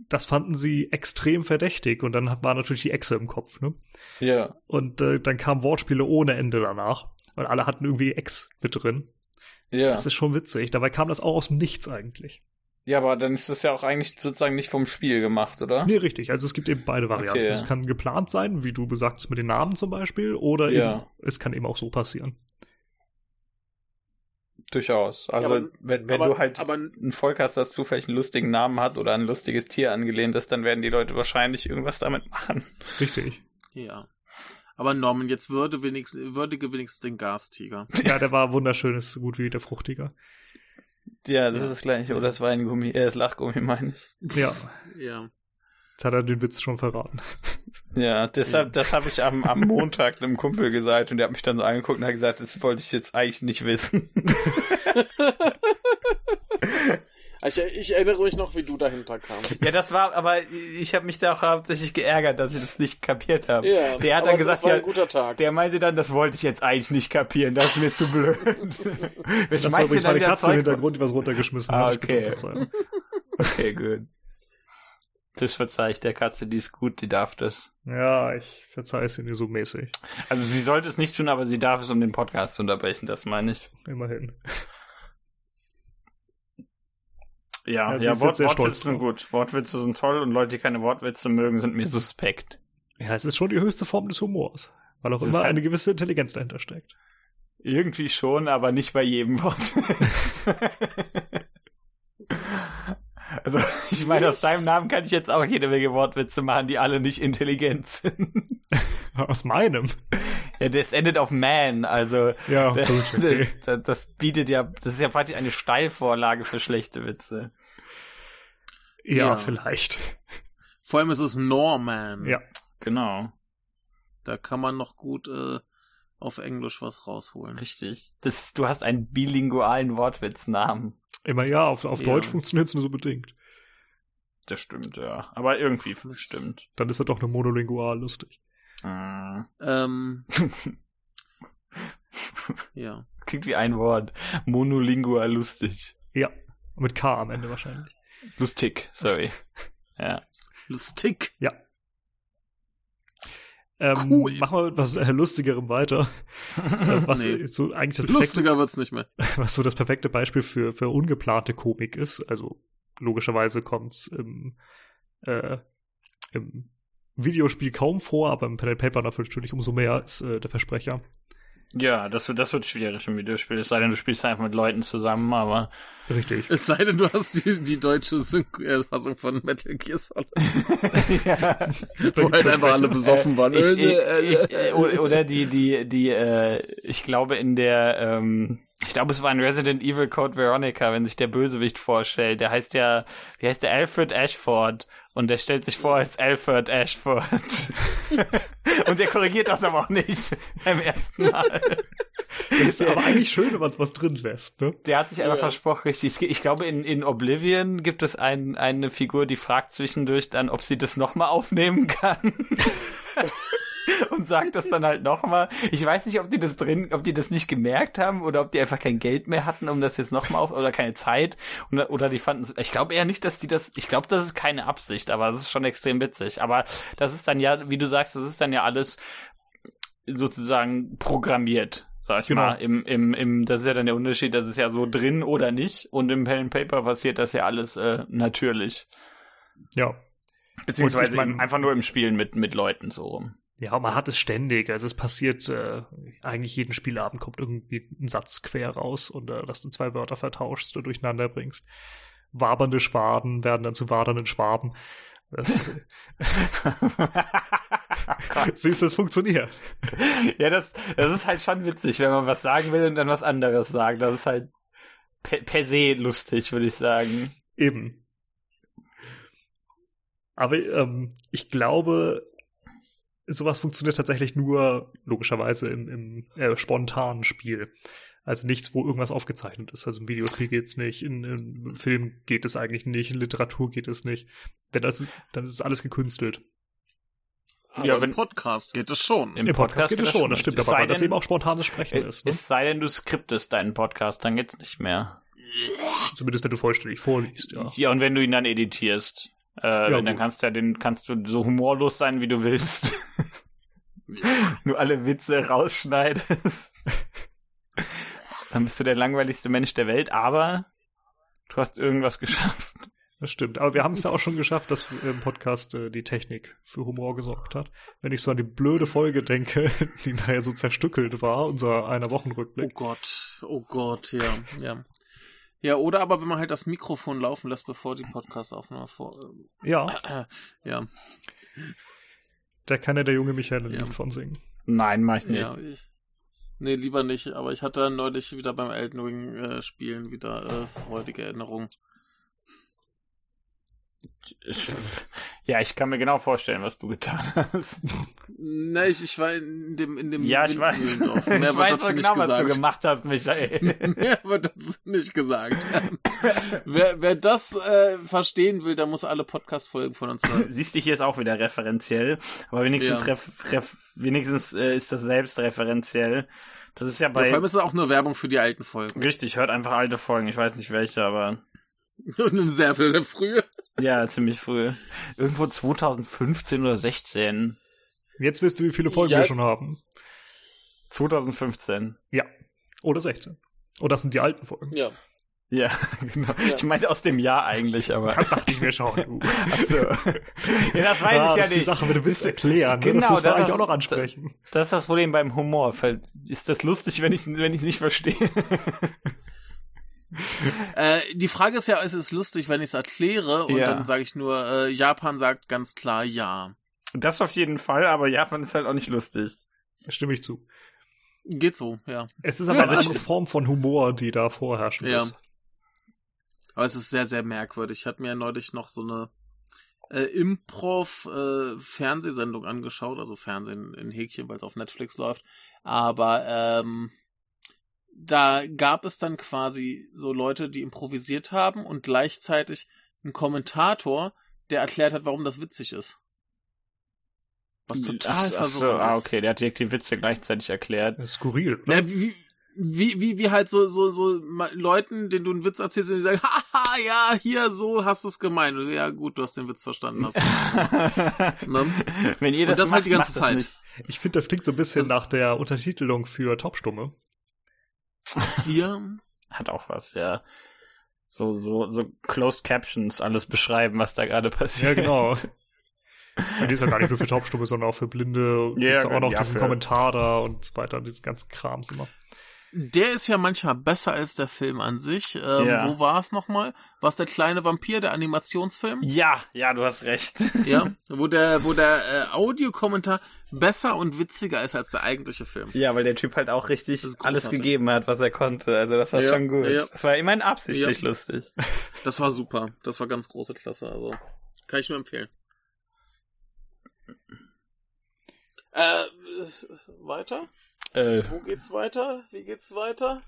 das fanden sie extrem verdächtig und dann war natürlich die Echse im Kopf, ne? Ja. Und äh, dann kamen Wortspiele ohne Ende danach. Und alle hatten irgendwie Ex mit drin. Ja. Das ist schon witzig. Dabei kam das auch aus dem Nichts eigentlich. ja, aber dann ist das ja auch eigentlich sozusagen nicht vom Spiel gemacht, oder? Nee, richtig. Also es gibt eben beide Varianten. Okay, ja. Es kann geplant sein, wie du besagtest mit den Namen zum Beispiel, oder Ja. eben, es kann eben auch so passieren. Durchaus. Also, Ja, aber- wenn, wenn aber- du halt aber- ein Volk hast, das zufällig einen lustigen Namen hat oder ein lustiges Tier angelehnt ist, dann werden die Leute wahrscheinlich irgendwas damit machen. Richtig. Ja. Aber Norman, jetzt würde wenigstens, würdige wenigstens den Gastiger. (laughs) Ja, der war wunderschön, ist so gut wie der Fruchtiger. Ja, das Ja. ist das gleiche. Oder das Weingummi, äh, das Lachgummi meine ich. Ja, Ja. Jetzt hat er den Witz schon verraten. Ja, deshalb, Ja. das habe ich am, am Montag einem Kumpel gesagt und der hat mich dann so angeguckt und hat gesagt, das wollte ich jetzt eigentlich nicht wissen. (laughs) Ich, ich erinnere mich noch, wie du dahinter kamst. ja, das war, aber ich habe mich da auch hauptsächlich geärgert, dass ich das nicht kapiert habe. Ja, der hat aber dann es- gesagt, es war ein guter Tag. der meinte dann, das wollte ich jetzt eigentlich nicht kapieren, das ist mir zu blöd. Wer (laughs) Das war übrigens meine Katze im Zeug? Hintergrund, die was runtergeschmissen Ah, hat. Ich okay. Okay, gut. Das verzeih ich der Katze, die ist gut, die darf das. Ja, ich verzeihe es Ihnen so mäßig. Also sie sollte es nicht tun, aber sie darf es, um den Podcast zu unterbrechen, das meine ich. Immerhin. Ja, Ja, ja, Wort, Wortwitze sind gut. Wortwitze sind toll und Leute, die keine Wortwitze mögen, sind mir suspekt. Ja, es ist schon die höchste Form des Humors. Weil auch ist immer halt- eine gewisse Intelligenz dahinter steckt. Irgendwie schon, aber nicht bei jedem Wort. (laughs) also, (laughs) ich meine, aus deinem Namen kann ich jetzt auch jede Menge Wortwitze machen, die alle nicht intelligent sind. (laughs) Aus meinem. ja, das endet auf man, also Ja, (laughs) das, gut, okay. das, das bietet ja, das ist ja praktisch eine Steilvorlage für schlechte Witze. Ja, Ja. vielleicht. Vor allem ist es Norman. Ja. Genau, Da kann man noch gut äh, auf Englisch was rausholen. richtig. Das, du hast einen bilingualen Wortwitznamen. Immer ja, auf, auf Ja. Deutsch funktioniert es nur so bedingt. Das stimmt, ja. Aber irgendwie stimmt. Dann ist er doch nur monolingual lustig. Äh, Ähm, (laughs) ja. Klingt wie ein Wort. Monolingual lustig. Ja. Mit K am Ende wahrscheinlich. Lustig, sorry. Ja. Lustig. Ähm, Cool. Machen wir mit was äh, Lustigerem weiter. Äh, (laughs) was Nee. so eigentlich das Lustiger wird's nicht mehr. (laughs) was so das perfekte Beispiel für, für ungeplante Komik ist. Also logischerweise kommt's im, äh, im Videospiel kaum vor, aber im Pen and Paper natürlich umso mehr ist äh, der Versprecher. Ja, das, wird- das wird schwierig im Videospiel. Es sei denn, du spielst einfach mit Leuten zusammen, aber. Richtig. Es sei denn, du hast die, die deutsche äh, Fassung von Metal Gear Solid, (laughs) ja. wo halt einfach alle besoffen waren. Ich, Äh, ich, ich, äh, oder die, die, die, äh, ich glaube in der, ähm, Ich glaube, es war ein Resident Evil Code Veronica, wenn sich der Bösewicht vorstellt. Der heißt ja, wie heißt der? Alfred Ashford. Und der stellt sich vor als Alfred Ashford. (laughs) und der korrigiert das aber auch nicht (laughs) beim ersten Mal. Das ist aber eigentlich schön, wenn man was drin lässt, ne? Der hat sich einfach versprochen, richtig. Ich glaube, in, in Oblivion gibt es ein, eine Figur, die fragt zwischendurch dann, ob sie das nochmal aufnehmen kann. (laughs) und sagt das dann halt nochmal. Ich weiß nicht, ob die das drin, ob die das nicht gemerkt haben oder ob die einfach kein Geld mehr hatten, um das jetzt nochmal auf, oder keine Zeit. Oder, oder die fanden es, ich glaube eher nicht, dass die das, ich glaube, das ist keine Absicht, aber es ist schon extrem witzig. Aber das ist dann ja, wie du sagst, das ist dann ja alles sozusagen programmiert. Sag ich Genau. mal, im, im, im, das ist ja dann der Unterschied, das ist ja so drin oder nicht. Und im Pen and Paper passiert das ja alles äh, natürlich. Ja. Beziehungsweise ich mein- einfach nur im Spielen mit, mit Leuten so rum. Ja, man hat es ständig. Also es passiert äh, eigentlich jeden Spielabend kommt irgendwie ein Satz quer raus und äh, dass du zwei Wörter vertauschst und durcheinander bringst. Wabernde Schwaden werden dann zu wadernden Schwaben. Das, (laughs) (laughs) siehst du, es funktioniert. ja, das, das ist halt schon witzig, wenn man was sagen will und dann was anderes sagt. Das ist halt per, per se lustig, würde ich sagen. Eben. Aber ähm, ich glaube, sowas funktioniert tatsächlich nur logischerweise im, im äh, spontanen Spiel. Also nichts, wo irgendwas aufgezeichnet ist. Also im Videospiel geht's nicht, in, in Film geht es eigentlich nicht, in Literatur geht es nicht. Wenn das ist, dann ist es alles gekünstelt. Aber Ja, im wenn- Podcast geht es schon. Im Im Podcast, geht es schon, das stimmt, Es aber sei weil das denn- eben auch spontanes Sprechen Es, ist. Ne? es sei denn, du skriptest deinen Podcast, dann geht's nicht mehr. Zumindest wenn du vollständig vorliest, ja. Ja, und wenn du ihn dann editierst. Äh, dann gut. kannst du ja den, kannst du so humorlos sein, wie du willst. (laughs) Nur alle Witze rausschneidest. dann bist du der langweiligste Mensch der Welt, aber du hast irgendwas geschafft. Das stimmt. Aber wir haben es ja auch schon geschafft, dass im Podcast äh, die Technik für Humor gesorgt hat. Wenn ich so an die blöde Folge denke, (laughs) die nachher so zerstückelt war, unser einer Oh Wochenrückblick. Gott, oh Gott, ja, ja. Ja, oder aber wenn man halt das Mikrofon laufen lässt, bevor die Podcast-Aufnahme vor. Ja, Äh, (clears throat) ja, da kann ja der junge Michael ein Ja. Lied von singen. Nein, mach ich nicht. ja, ich. Nee, lieber nicht, aber ich hatte neulich wieder beim Elden Ring äh, Spielen wieder äh, freudige Erinnerungen. Ich, (laughs) ja, ich kann mir genau vorstellen, was du getan hast. Ne, ich, ich war in dem, in dem Ja, ich weiß. Windmühlendorf. (laughs) Ich Mehr wird weiß dazu genau, was du gemacht hast, Michael. (laughs) Mehr wird dazu nicht gesagt. wer, wer das äh, verstehen will, der muss alle Podcast-Folgen von uns hören. Siehst du, hier ist auch wieder referenziell, aber wenigstens, Ja. ref, ref, wenigstens äh, ist das selbstreferenziell. Das ist ja Ja, bei. vor allem ist es auch nur Werbung für die alten Folgen. richtig, hört einfach alte Folgen. Ich weiß nicht welche, aber sehr, sehr früh. ja, ziemlich früh. Irgendwo 2015 oder 16. Jetzt weißt du, wie viele Folgen Ja, wir schon haben. 2015. Ja. Oder 16. Oh, das sind die alten Folgen. Ja. Ja, (laughs) genau. Ja. Ich meinte aus dem Jahr eigentlich, aber. Das dachte ich mir schon. Du. (laughs) So. (laughs) ja, das weiß Ah, ich das ja ist die nicht. Sache, wenn du willst erklären. ne? Genau, das muss man eigentlich ist- auch noch ansprechen. Das ist das Problem beim Humor. Ist das lustig, wenn ich wenn ich nicht verstehe? (laughs) Äh, die Frage ist ja, es ist lustig, wenn ich es erkläre und Ja. dann sage ich nur, äh, Japan sagt ganz klar ja. Das auf jeden Fall, aber Japan ist halt auch nicht lustig. Da stimme ich zu. Geht so, ja. Es ist aber Also eine andere Form von Humor, die da vorherrschend Ja. ist. Aber es ist sehr, sehr merkwürdig. Ich hatte mir neulich noch so eine äh, Improv-Fernsehsendung angeschaut, also Fernsehen in Häkchen, weil es auf Netflix läuft. Aber ähm, da gab es dann quasi so Leute, die improvisiert haben und gleichzeitig einen Kommentator, der erklärt hat, warum das witzig ist. Was total Ach so, verwirrend ah, okay, der hat direkt die Witze gleichzeitig erklärt. Das ist skurril. Ne? Ja, wie, wie, wie, wie halt so, so, so Leuten, denen du einen Witz erzählst und die sagen, (laughs) haha, ja, hier, so hast du es gemeint. Und, Ja, gut, du hast den Witz verstanden. Hast. (laughs) ne? Wenn ihr Und das, das macht, halt die ganze das Zeit. nicht. Ich finde, das klingt so ein bisschen Das- nach der Untertitelung für Taubstumme. Ja, Hat auch was, ja. So, so, so Closed Captions, alles beschreiben, was da gerade passiert. Ja, genau. (laughs) Und die ist ja gar nicht nur für Taubstumme, sondern auch für Blinde. Und Ja, gibt's auch noch ja, diesen für- Kommentar da und so weiter, diesen ganzen Krams immer. Der ist ja manchmal besser als der Film an sich. Ähm, Ja. Wo war es nochmal? War es der kleine Vampir, der Animationsfilm? Ja, ja, du hast recht. Ja, (laughs) wo der, wo der äh, Audiokommentar besser und witziger ist als der eigentliche Film. Ja, weil der Typ halt auch richtig alles gegeben hat, was er konnte. Also das war Ja, schon gut. ja. Das war immerhin absichtlich lustig. (laughs) Das war super. Das war ganz große Klasse. Also kann ich nur empfehlen. Äh, weiter? Äh, Wo geht's weiter? Wie geht's weiter?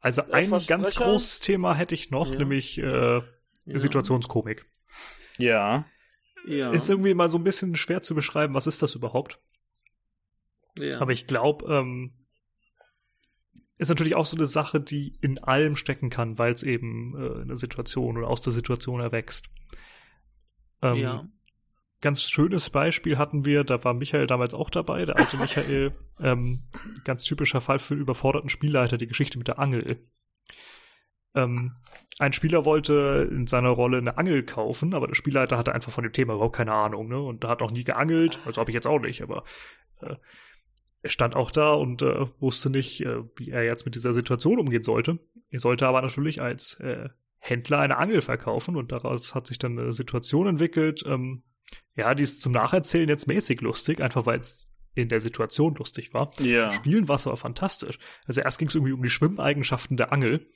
Also Der ein ganz großes Thema hätte ich noch, Ja. nämlich äh, Ja. Situationskomik. ja. Ja. Ist irgendwie mal so ein bisschen schwer zu beschreiben, was ist das überhaupt? ja. Aber ich glaube, ähm, ist natürlich auch so eine Sache, die in allem stecken kann, weil es eben äh, eine Situation oder aus der Situation erwächst. Ähm, ja. Ganz schönes Beispiel hatten wir, da war Michael damals auch dabei, der alte Michael, (laughs) ähm, ganz typischer Fall für einen überforderten Spielleiter, die Geschichte mit der Angel. Ähm, ein Spieler wollte in seiner Rolle eine Angel kaufen, aber der Spielleiter hatte einfach von dem Thema überhaupt keine Ahnung, ne? Und hat auch nie geangelt, also habe ich jetzt auch nicht, aber äh, er stand auch da und äh, wusste nicht, äh, wie er jetzt mit dieser Situation umgehen sollte. Er sollte aber natürlich als äh, Händler eine Angel verkaufen und daraus hat sich dann eine Situation entwickelt, ähm, ja, die ist zum Nacherzählen jetzt mäßig lustig, einfach weil es in der Situation lustig war. Ja. Spielen war es aber fantastisch. Also erst ging es irgendwie um die Schwimmeigenschaften der Angel.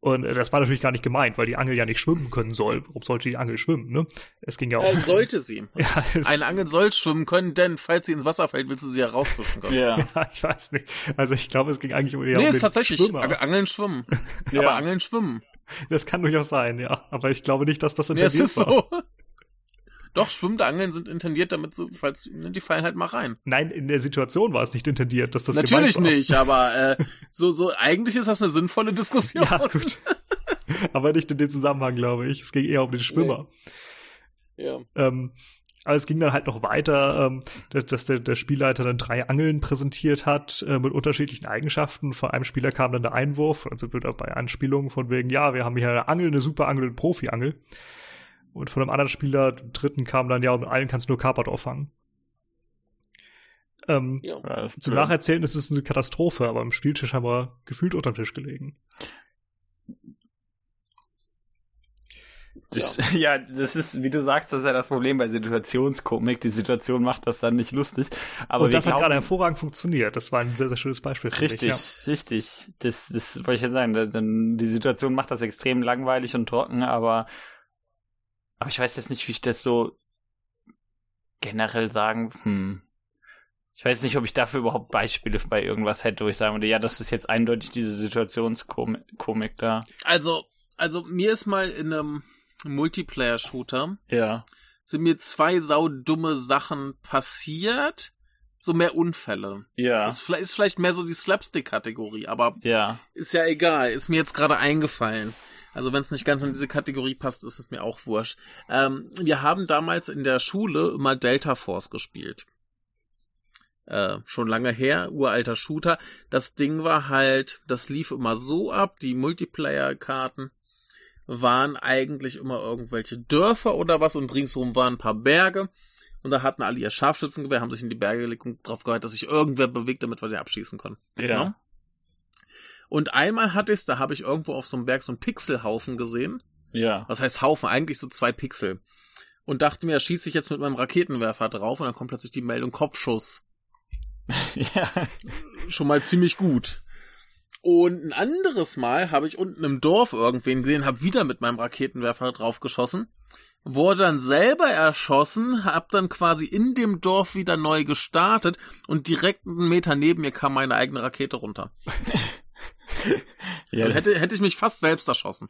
Und äh, das war natürlich gar nicht gemeint, weil die Angel ja nicht schwimmen können soll. Warum sollte die Angel schwimmen, ne? Es ging ja auch. Äh, sollte sie. (laughs) ja, es, Eine Angel soll schwimmen können, denn falls sie ins Wasser fällt, willst du sie ja rausfischen können. Ja. (laughs) ja, ich weiß nicht. Also ich glaube, es ging eigentlich eher nee, um ist tatsächlich. Schwimmer. Angeln schwimmen. Ja. Aber Angeln schwimmen. Das kann durchaus sein, ja. Aber ich glaube nicht, dass das Nee, es intendiert ist war. so. Doch, schwimmende Angeln sind intendiert, damit so, falls, ne, die fallen halt mal rein. Nein, in der Situation war es nicht intendiert, dass das Natürlich nicht, aber äh, so, so, eigentlich ist das eine sinnvolle Diskussion. Ja, gut. (laughs) Aber nicht in dem Zusammenhang, glaube ich. Es ging eher um den Schwimmer. Ja. Ähm, aber es ging dann halt noch weiter, ähm, dass, der, der Spielleiter dann drei Angeln präsentiert hat äh, mit unterschiedlichen Eigenschaften. Von einem Spieler kam dann der Einwurf, da bei Anspielungen von wegen, ja, wir haben hier eine Angel, eine Superangel, eine Profi-Angel. Und von einem anderen Spieler, dem dritten, kam dann, ja, mit allen kannst du nur Carpador fangen. Ähm, ja. Ja, zum. Nacherzählen ist es eine Katastrophe, aber im Spieltisch haben wir gefühlt unterm Tisch gelegen. Das, (laughs) ja. das ist, wie du sagst, das ist ja das Problem bei Situationskomik. Die Situation macht das dann nicht lustig. Aber Und das hat glauben- gerade hervorragend funktioniert. Das war ein sehr, sehr schönes Beispiel. Richtig, Ich, ja. richtig. Das, das wollte ich ja sagen. Dann, die Situation macht das extrem langweilig und trocken, aber, aber ich weiß jetzt nicht, wie ich das so generell sagen, hm. Ich weiß nicht, ob ich dafür überhaupt Beispiele bei irgendwas hätte, wo ich sagen würde, ja, das ist jetzt eindeutig diese Situationskomik Komik da. Also, also mir ist mal in einem Multiplayer-Shooter Ja. sind mir zwei saudumme Sachen passiert. So mehr Unfälle. Ja. Das ist vielleicht- ist vielleicht mehr so die Slapstick-Kategorie, aber Ja. ist ja egal. Ist mir jetzt gerade eingefallen. Also wenn es nicht ganz in diese Kategorie passt, ist es mir auch wurscht. Ähm, wir haben damals in der Schule immer Delta Force gespielt. Äh, schon lange her, uralter Shooter. Das Ding war halt, das lief immer so ab, die Multiplayer-Karten waren eigentlich immer irgendwelche Dörfer oder was und ringsherum waren ein paar Berge. Und da hatten alle ihr Scharfschützengewehr, haben sich in die Berge gelegt und darauf gehört, dass sich irgendwer bewegt, damit wir den abschießen können. Ja. Ne? Und einmal hatte ich's, da habe ich irgendwo auf so einem Berg so einen Pixelhaufen gesehen. Ja. Was heißt Haufen? Eigentlich so zwei Pixel. Und dachte mir, schieße ich jetzt mit meinem Raketenwerfer drauf und dann kommt plötzlich die Meldung Kopfschuss. (laughs) ja. Schon mal ziemlich gut. Und ein anderes Mal habe ich unten im Dorf irgendwen gesehen, habe wieder mit meinem Raketenwerfer draufgeschossen, wurde dann selber erschossen, hab dann quasi in dem Dorf wieder neu gestartet und direkt einen Meter neben mir kam meine eigene Rakete runter. (laughs) (laughs) ja Also hätte, hätte ich mich fast selbst erschossen.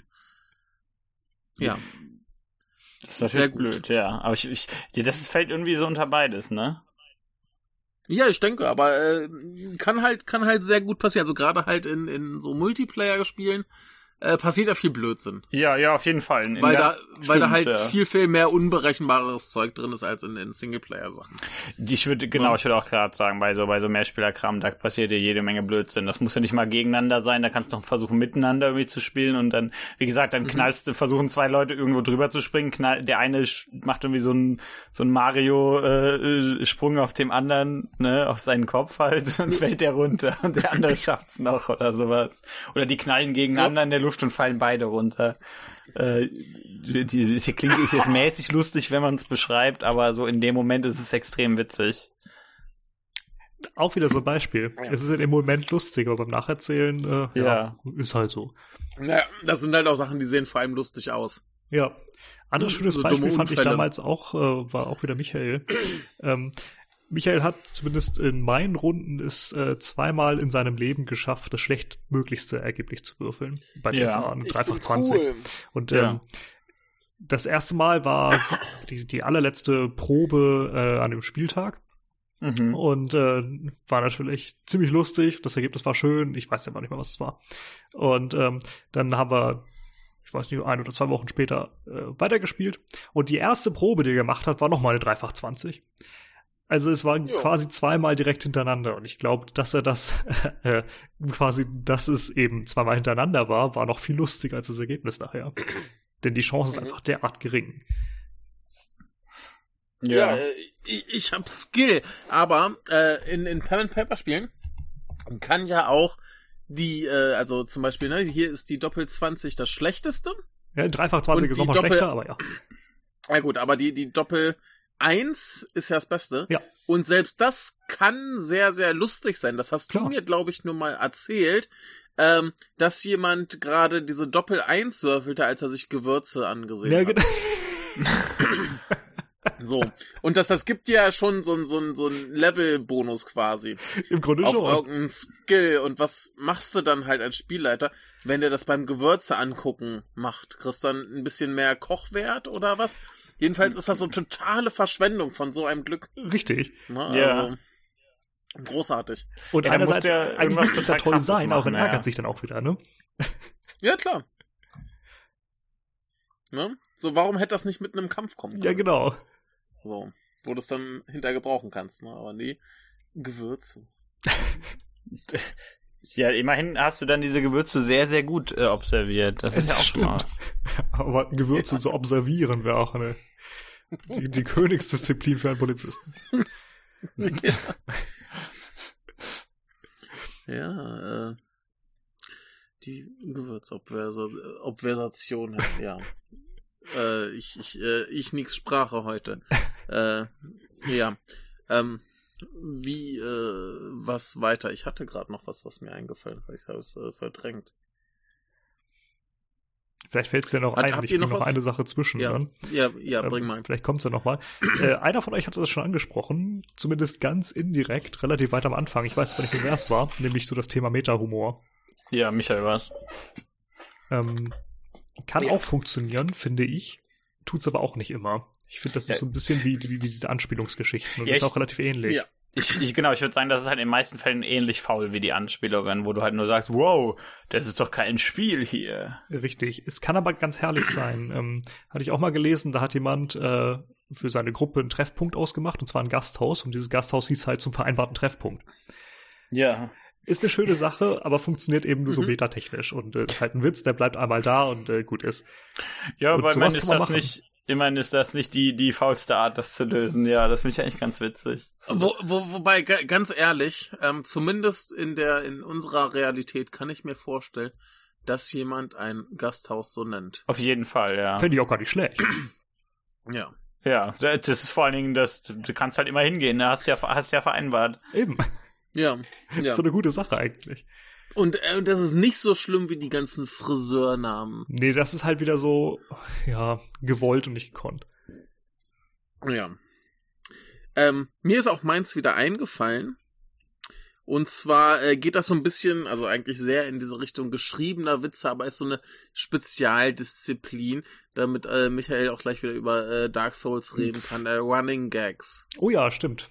Ja. das ist sehr sehr gut. blöd, ja. Aber ich, ich, das fällt irgendwie so unter beides, ne? Ja, ich denke, aber äh, kann halt kann halt sehr gut passieren. Also gerade halt in, in so Multiplayer-Spielen äh, passiert ja viel Blödsinn. Ja, ja, auf jeden Fall. In Weil da, weil da halt ja. viel, viel mehr unberechenbares Zeug drin ist als in den Singleplayer-Sachen. Ich würde, genau, ich würde auch gerade sagen, bei so, bei so Mehrspielerkram, da passiert ja jede Menge Blödsinn. Das muss ja nicht mal gegeneinander sein, da kannst du noch versuchen, miteinander irgendwie zu spielen und dann, wie gesagt, dann mhm. knallst du, versuchen zwei Leute irgendwo drüber zu springen, knall, der eine macht irgendwie so ein, so ein Mario-Sprung äh, auf dem anderen, ne, auf seinen Kopf halt, (laughs) und fällt der runter und der andere schafft's noch oder sowas. Oder die knallen gegeneinander ja. in der Luft und fallen beide runter. Äh, die, die klingt ist jetzt mäßig lustig, wenn man es beschreibt, aber so in dem Moment ist es extrem witzig. Auch wieder so ein Beispiel. Ja. Es ist in dem Moment lustig, aber beim Nacherzählen, äh, ja. ja, ist halt so. Naja, das sind halt auch Sachen, die sehen vor allem lustig aus. Ja. Anderes schönes so Beispiel fand ich damals auch, äh, war auch wieder Michael. (clears throat) ähm, Michael hat zumindest in meinen Runden es äh, zweimal in seinem Leben geschafft, das schlechtmöglichste Ergebnis zu würfeln. Bei ja. DSA dreifach 20. Cool. Und ja. ähm, das erste Mal war die, die allerletzte Probe äh, an dem Spieltag. Mhm. Und äh, war natürlich ziemlich lustig. Das Ergebnis war schön. Ich weiß ja noch nicht mal, was es war. Und ähm, dann haben wir, ich weiß nicht, ein oder zwei Wochen später äh, weitergespielt. Und die erste Probe, die er gemacht hat, war nochmal eine Dreifach 20. Also es war jo. quasi zweimal direkt hintereinander und ich glaube, dass er das (laughs) äh, quasi, dass es eben zweimal hintereinander war, war noch viel lustiger als das Ergebnis nachher. (clears throat) Denn die Chance ist mhm. einfach derart gering. Ja, ja äh, ich, ich habe Skill, aber äh, in, in Pen and Paper Spielen kann ja auch die, äh, also zum Beispiel, ne, hier ist die Doppel 20 das schlechteste. Ja, dreifach 20 ist nochmal schlechter, aber ja. Ja gut, aber die, die Doppel Eins ist ja das Beste. Ja. Und selbst das kann sehr, sehr lustig sein. Das hast Klar. du mir, glaube ich, nur mal erzählt, ähm, dass jemand gerade diese Doppel-Eins würfelte, als er sich Gewürze angesehen ja, hat. Genau. (laughs) (laughs) So. Und das, das gibt ja schon so ein, so ein, so ein Level-Bonus quasi. Im Grunde auf schon. Auf irgendeinen Skill. Und was machst du dann halt als Spielleiter, wenn der das beim Gewürze angucken macht? Kriegst du dann ein bisschen mehr Kochwert oder was? Jedenfalls ist das so totale Verschwendung von so einem Glück. Richtig. Na, ne, also, ja. Großartig. Und ja, einerseits, der eigentlich muss das ja toll sein, aber man ja. ärgert sich dann auch wieder, ne? Ja, klar. Ne? So, warum hätte das nicht mit einem Kampf kommen können? Ja, genau. So, wo du es dann hinter gebrauchen kannst, ne? Aber nee, Gewürze. (laughs) Ja, immerhin hast du dann diese Gewürze sehr, sehr gut äh, observiert. Das ist ja auch schon was. (laughs) Aber Gewürze ja. zu observieren wäre auch eine die, die Königsdisziplin für einen Polizisten. ja, (laughs) ja äh, die Gewürzobversation, ja. äh, ich, ich, äh, ich nix Sprache heute. äh, ja. Ähm, wie, äh, was weiter? Ich hatte gerade noch was, was mir eingefallen ist. Ich habe es äh, verdrängt. Vielleicht fällt es dir noch Hat, ein, ich noch, noch eine Sache zwischen. Ja, dann. ja, ja bring mal. Ähm, vielleicht kommt es ja noch mal. äh, einer von euch hatte das schon angesprochen, zumindest ganz indirekt, relativ weit am Anfang. Ich weiß aber nicht, wer es war, nämlich so das Thema Meta-Humor. Ja, Michael war's. Ähm, kann ja. auch funktionieren, finde ich. Tut's aber auch nicht immer. Ich finde, das ist so ein bisschen wie, wie, wie diese Anspielungsgeschichten und ja, ist auch relativ ähnlich. Ja. Ich, ich, genau, ich würde sagen, das ist halt in den meisten Fällen ähnlich faul wie die Anspielungen, wo du halt nur sagst, wow, das ist doch kein Spiel hier. Richtig. Es kann aber ganz herrlich sein. (clears throat) Ähm, hatte ich auch mal gelesen, da hat jemand äh, für seine Gruppe einen Treffpunkt ausgemacht, und zwar ein Gasthaus, und dieses Gasthaus hieß halt zum vereinbarten Treffpunkt. Ja. Ist eine schöne Sache, aber funktioniert eben nur so mhm. metatechnisch. Und äh, ist halt ein Witz, der bleibt einmal da und äh, gut ist. Ja, und aber man ist das machen. nicht Immerhin ist das nicht die, die faulste Art, das zu lösen. Ja, das finde ich eigentlich ganz witzig. Wo, wo, wobei, ganz ehrlich, ähm, zumindest in der, in unserer Realität kann ich mir vorstellen, dass jemand ein Gasthaus so nennt. Auf jeden Fall, ja. Finde ich auch gar nicht schlecht. (clears throat) ja. Ja, das ist vor allen Dingen, dass du kannst halt immer hingehen, ne? hast ja, hast ja vereinbart. Eben. Ja. (laughs) ja. Das ist so eine gute Sache eigentlich. Und, äh, und das ist nicht so schlimm wie die ganzen Friseurnamen. Nee, das ist halt wieder so, ja, gewollt und nicht gekonnt. Ja. Ähm, mir ist auch meins wieder eingefallen. Und zwar äh, geht das so ein bisschen, also eigentlich sehr in diese Richtung geschriebener Witze, aber ist so eine Spezialdisziplin, damit äh, Michael auch gleich wieder über äh, Dark Souls reden kann. Äh, Running Gags. Oh ja, stimmt.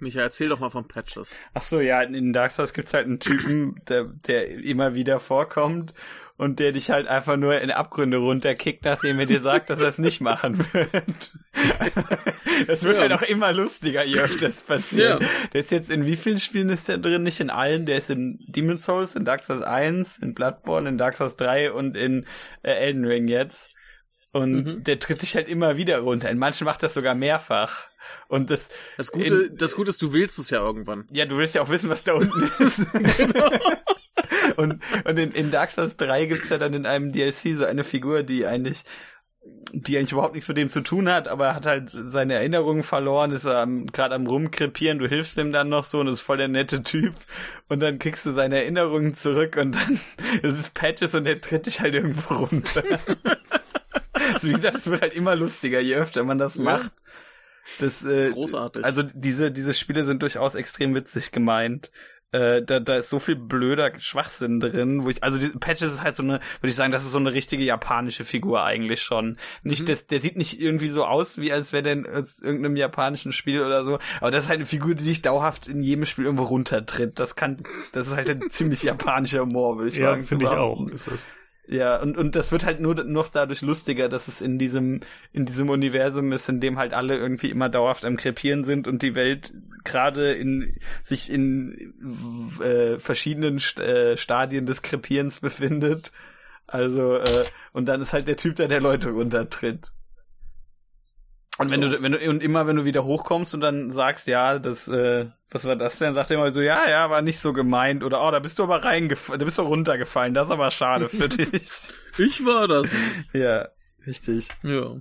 Michael, erzähl doch mal von Patches. Ach so, ja, in Dark Souls gibt's halt einen Typen, der, der immer wieder vorkommt und der dich halt einfach nur in Abgründe runterkickt, nachdem er dir sagt, dass er es nicht machen wird. (laughs) das wird ja. halt auch immer lustiger, je öfter das passiert. Ja. Der ist jetzt in wie vielen Spielen ist der drin? Nicht in allen. Der ist in Demon's Souls, in Dark Souls 1, in Bloodborne, in Dark Souls 3 und in äh, Elden Ring jetzt. Und mhm. der tritt sich halt immer wieder runter. In manchen macht das sogar mehrfach. Und das, das Gute, in, das Gute ist, du willst es ja irgendwann. Ja, du willst ja auch wissen, was da unten (laughs) ist. genau. (laughs) und und in, in Dark Souls 3 gibt's ja dann in einem DLC so eine Figur, die eigentlich die eigentlich überhaupt nichts mit dem zu tun hat, aber hat halt seine Erinnerungen verloren, ist er gerade am rumkrepieren, du hilfst ihm dann noch so und ist voll der nette Typ und dann kriegst du seine Erinnerungen zurück und dann (laughs) ist es Patches und der tritt dich halt irgendwo runter. also wie gesagt, es wird halt immer lustiger, je öfter man das macht. Das, äh, das ist großartig. Also diese, diese Spiele sind durchaus extrem witzig gemeint. Äh, da, da ist so viel blöder Schwachsinn drin, wo ich, also die Patches ist halt so eine, würde ich sagen, das ist so eine richtige japanische Figur eigentlich schon. Nicht, mhm. das, der sieht nicht irgendwie so aus, wie als wäre der in irgendeinem japanischen Spiel oder so, aber das ist halt eine Figur, die dich dauerhaft in jedem Spiel irgendwo runtertritt. Das kann, das ist halt ein (laughs) ziemlich japanischer Humor, würde ich ja, sagen. Ja, finde ich auch, ist es. Ja, und, und das wird halt nur noch dadurch lustiger, dass es in diesem, in diesem Universum ist, in dem halt alle irgendwie immer dauerhaft am Krepieren sind und die Welt gerade in, sich in äh, verschiedenen St äh, Stadien des Krepierens befindet. Also, äh, und dann ist halt der Typ da, der Leute runtertritt. Und wenn du, wenn du, und immer wenn du wieder hochkommst und dann sagst, ja, das, äh, was war das denn? Sagt er immer so, ja, ja, war nicht so gemeint. Oder, oh, da bist du aber reingefallen, da bist du runtergefallen. Das ist aber schade für (laughs) dich. ich war das. Ja, richtig. Ja.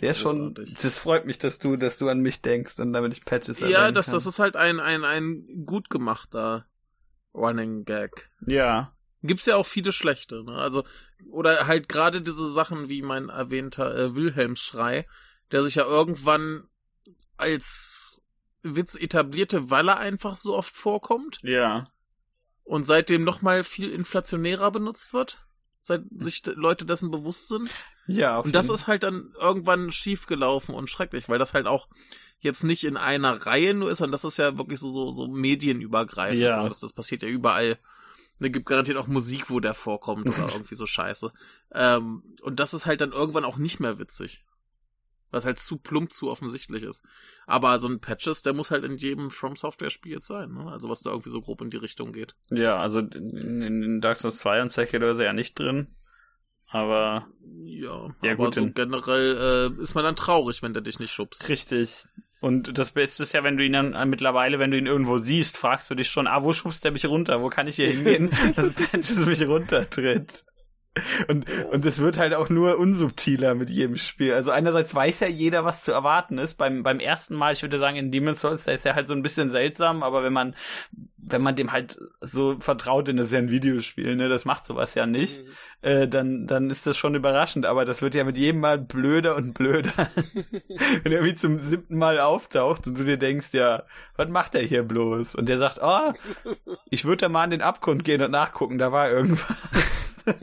Der ist schon, das freut mich, dass du, dass du an mich denkst und damit ich Patches Ja, das, kann. das ist halt ein, ein, ein gut gemachter Running Gag. Ja. Gibt's ja auch viele schlechte, ne? Also, oder halt gerade diese Sachen wie mein erwähnter äh, Wilhelmsschrei, der sich ja irgendwann als Witz etablierte, weil er einfach so oft vorkommt. Ja. Und seitdem nochmal viel inflationärer benutzt wird, seit sich Leute dessen bewusst sind. Ja. Auf und das ist halt dann irgendwann schief gelaufen und schrecklich, weil das halt auch jetzt nicht in einer Reihe nur ist, und das ist ja wirklich so so, so medienübergreifend. Ja. So. Das, das passiert ja überall. Ne, gibt garantiert auch Musik, wo der vorkommt oder (laughs) irgendwie so Scheiße. Ähm, und das ist halt dann irgendwann auch nicht mehr witzig. Was halt zu plump, zu offensichtlich ist. Aber so ein Patches, der muss halt in jedem From Software Spiel jetzt sein, ne? Also was da irgendwie so grob in die Richtung geht. Ja, also in, in Dark Souls 2 und Sekiro ist er ja nicht drin. Aber. Ja, ja aber gut, so generell äh, ist man dann traurig, wenn der dich nicht schubst. Richtig. Und das Beste ist ja, wenn du ihn dann äh, mittlerweile, wenn du ihn irgendwo siehst, fragst du dich schon, ah, wo schubst der mich runter? Wo kann ich hier hingehen, (laughs) (laughs) dass Patches mich runtertritt? Und, und es wird halt auch nur unsubtiler mit jedem Spiel. Also einerseits weiß ja jeder, was zu erwarten ist. Beim, beim ersten Mal, ich würde sagen, in Demon's Souls, da ist er halt so ein bisschen seltsam, aber wenn man, wenn man dem halt so vertraut, denn das ist ja ein Videospiel, ne, das macht sowas ja nicht, mhm. Äh, dann, dann ist das schon überraschend, aber das wird ja mit jedem Mal blöder und blöder. (laughs) wenn er wie zum siebten Mal auftaucht und du dir denkst, ja, was macht er hier bloß? Und der sagt, oh, ich würde da mal an den Abgrund gehen und nachgucken, da war irgendwas. (laughs)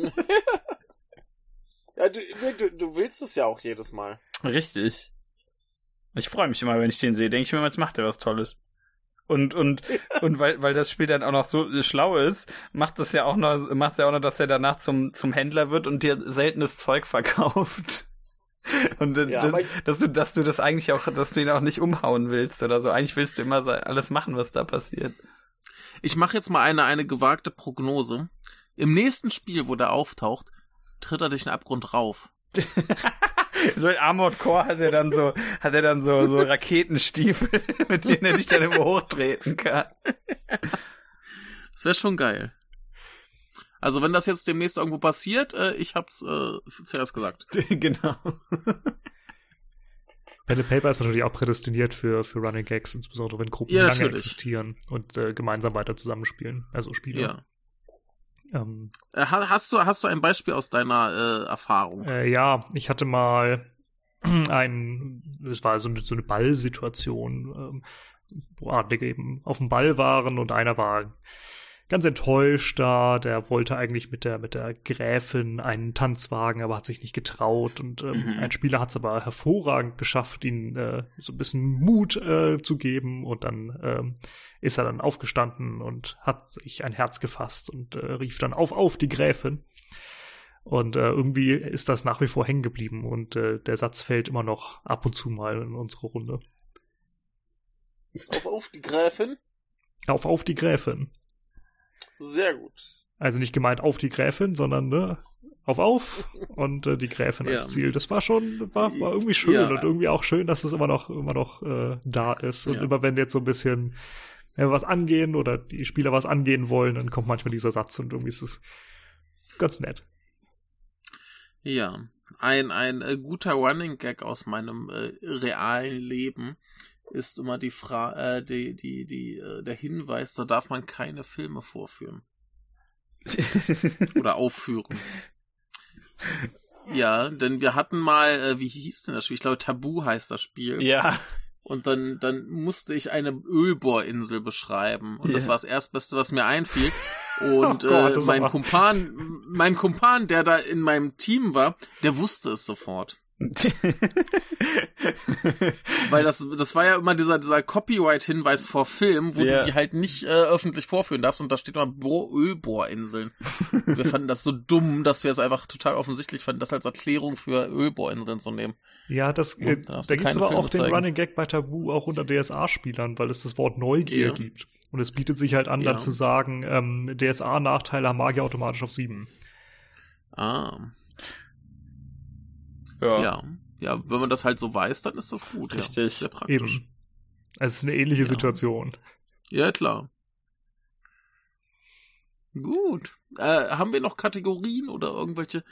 ja, du, du, du willst es ja auch jedes Mal. Richtig. Ich freue mich immer, wenn ich den sehe. Denke ich mir, jetzt macht er was Tolles. Und, und, und weil, weil das Spiel dann auch noch so schlau ist, macht es ja auch noch, macht es ja auch noch, dass er danach zum, zum Händler wird und dir seltenes Zeug verkauft. Und ja, das, dass du, dass du das eigentlich auch, dass du ihn auch nicht umhauen willst oder so. Eigentlich willst du immer alles machen, was da passiert. Ich mache jetzt mal eine, eine gewagte Prognose. Im nächsten Spiel, wo der auftaucht, tritt er durch den Abgrund rauf. (laughs) so ein Armored Core hat er dann so, hat er dann so, so Raketenstiefel, (laughs) mit denen er dich dann immer hochtreten kann. Das wäre schon geil. Also wenn das jetzt demnächst irgendwo passiert, äh, ich hab's äh, zuerst gesagt. (laughs) genau. Pen and Paper ist natürlich auch prädestiniert für, für Running Gags, insbesondere wenn Gruppen ja, lange natürlich. existieren und äh, gemeinsam weiter zusammenspielen, also Spiele. Ja. Ähm, äh, hast, du, hast du ein Beispiel aus deiner äh, Erfahrung? Äh, ja, ich hatte mal (clears throat) ein, es war so eine, so eine Ballsituation, ähm, wo Adlige eben auf dem Ball waren und einer war ganz enttäuscht da. Der wollte eigentlich mit der, mit der Gräfin einen Tanz wagen, aber hat sich nicht getraut. Und ähm, Mhm. ein Spieler hat es aber hervorragend geschafft, ihn äh, so ein bisschen Mut äh, zu geben. Und dann ähm, ist er dann aufgestanden und hat sich ein Herz gefasst und äh, rief dann auf, auf die Gräfin. Und äh, irgendwie ist das nach wie vor hängen geblieben und äh, der Satz fällt immer noch ab und zu mal in unsere Runde. Auf, auf die Gräfin. Auf, auf die Gräfin. Sehr gut. Also nicht gemeint auf die Gräfin, sondern ne, auf auf und äh, die Gräfin als Ja. Ziel. Das war schon, war, war irgendwie schön Ja. und irgendwie auch schön, dass es immer noch, immer noch äh, da ist. Und Ja. immer wenn jetzt so ein bisschen was angehen oder die Spieler was angehen wollen, dann kommt manchmal dieser Satz und irgendwie ist es ganz nett. Ja, ein, ein äh, guter Running Gag aus meinem äh, realen Leben ist immer die Fra äh, die, die, die, äh, der Hinweis, da darf man keine Filme vorführen oder aufführen. (laughs) Ja, denn wir hatten mal, äh, wie hieß denn das Spiel? Ich glaube, Tabu heißt das Spiel. ja. Und dann, dann musste ich eine Ölbohrinsel beschreiben. Und das Ja. war das Erstbeste, was mir einfiel. (laughs) Und Oh Gott, äh, das mein Kumpan, mein Kumpan, der da in meinem Team war, der wusste es sofort. (laughs) Weil das, das war ja immer dieser, dieser Copyright-Hinweis vor Film, wo Ja. du die halt nicht äh, öffentlich vorführen darfst und da steht immer Bo Ölbohrinseln. (laughs) wir fanden das so dumm, dass wir es einfach total offensichtlich fanden, das als Erklärung für Ölbohrinseln zu nehmen. Ja, das, äh, da gibt's keine aber auch Filme den zeigen. Running Gag bei Tabu auch unter DSA-Spielern, weil es das Wort Neugier Ja. gibt. Und es bietet sich halt an, Ja. dann zu sagen, ähm, DSA-Nachteile haben Magier automatisch auf sieben. Ah, ja. ja. Ja, wenn man das halt so weiß, dann ist das gut. Richtig. Ja. Sehr praktisch. Eben. Es ist eine ähnliche Ja. Situation. Ja, klar. Gut. Äh, haben wir noch Kategorien oder irgendwelche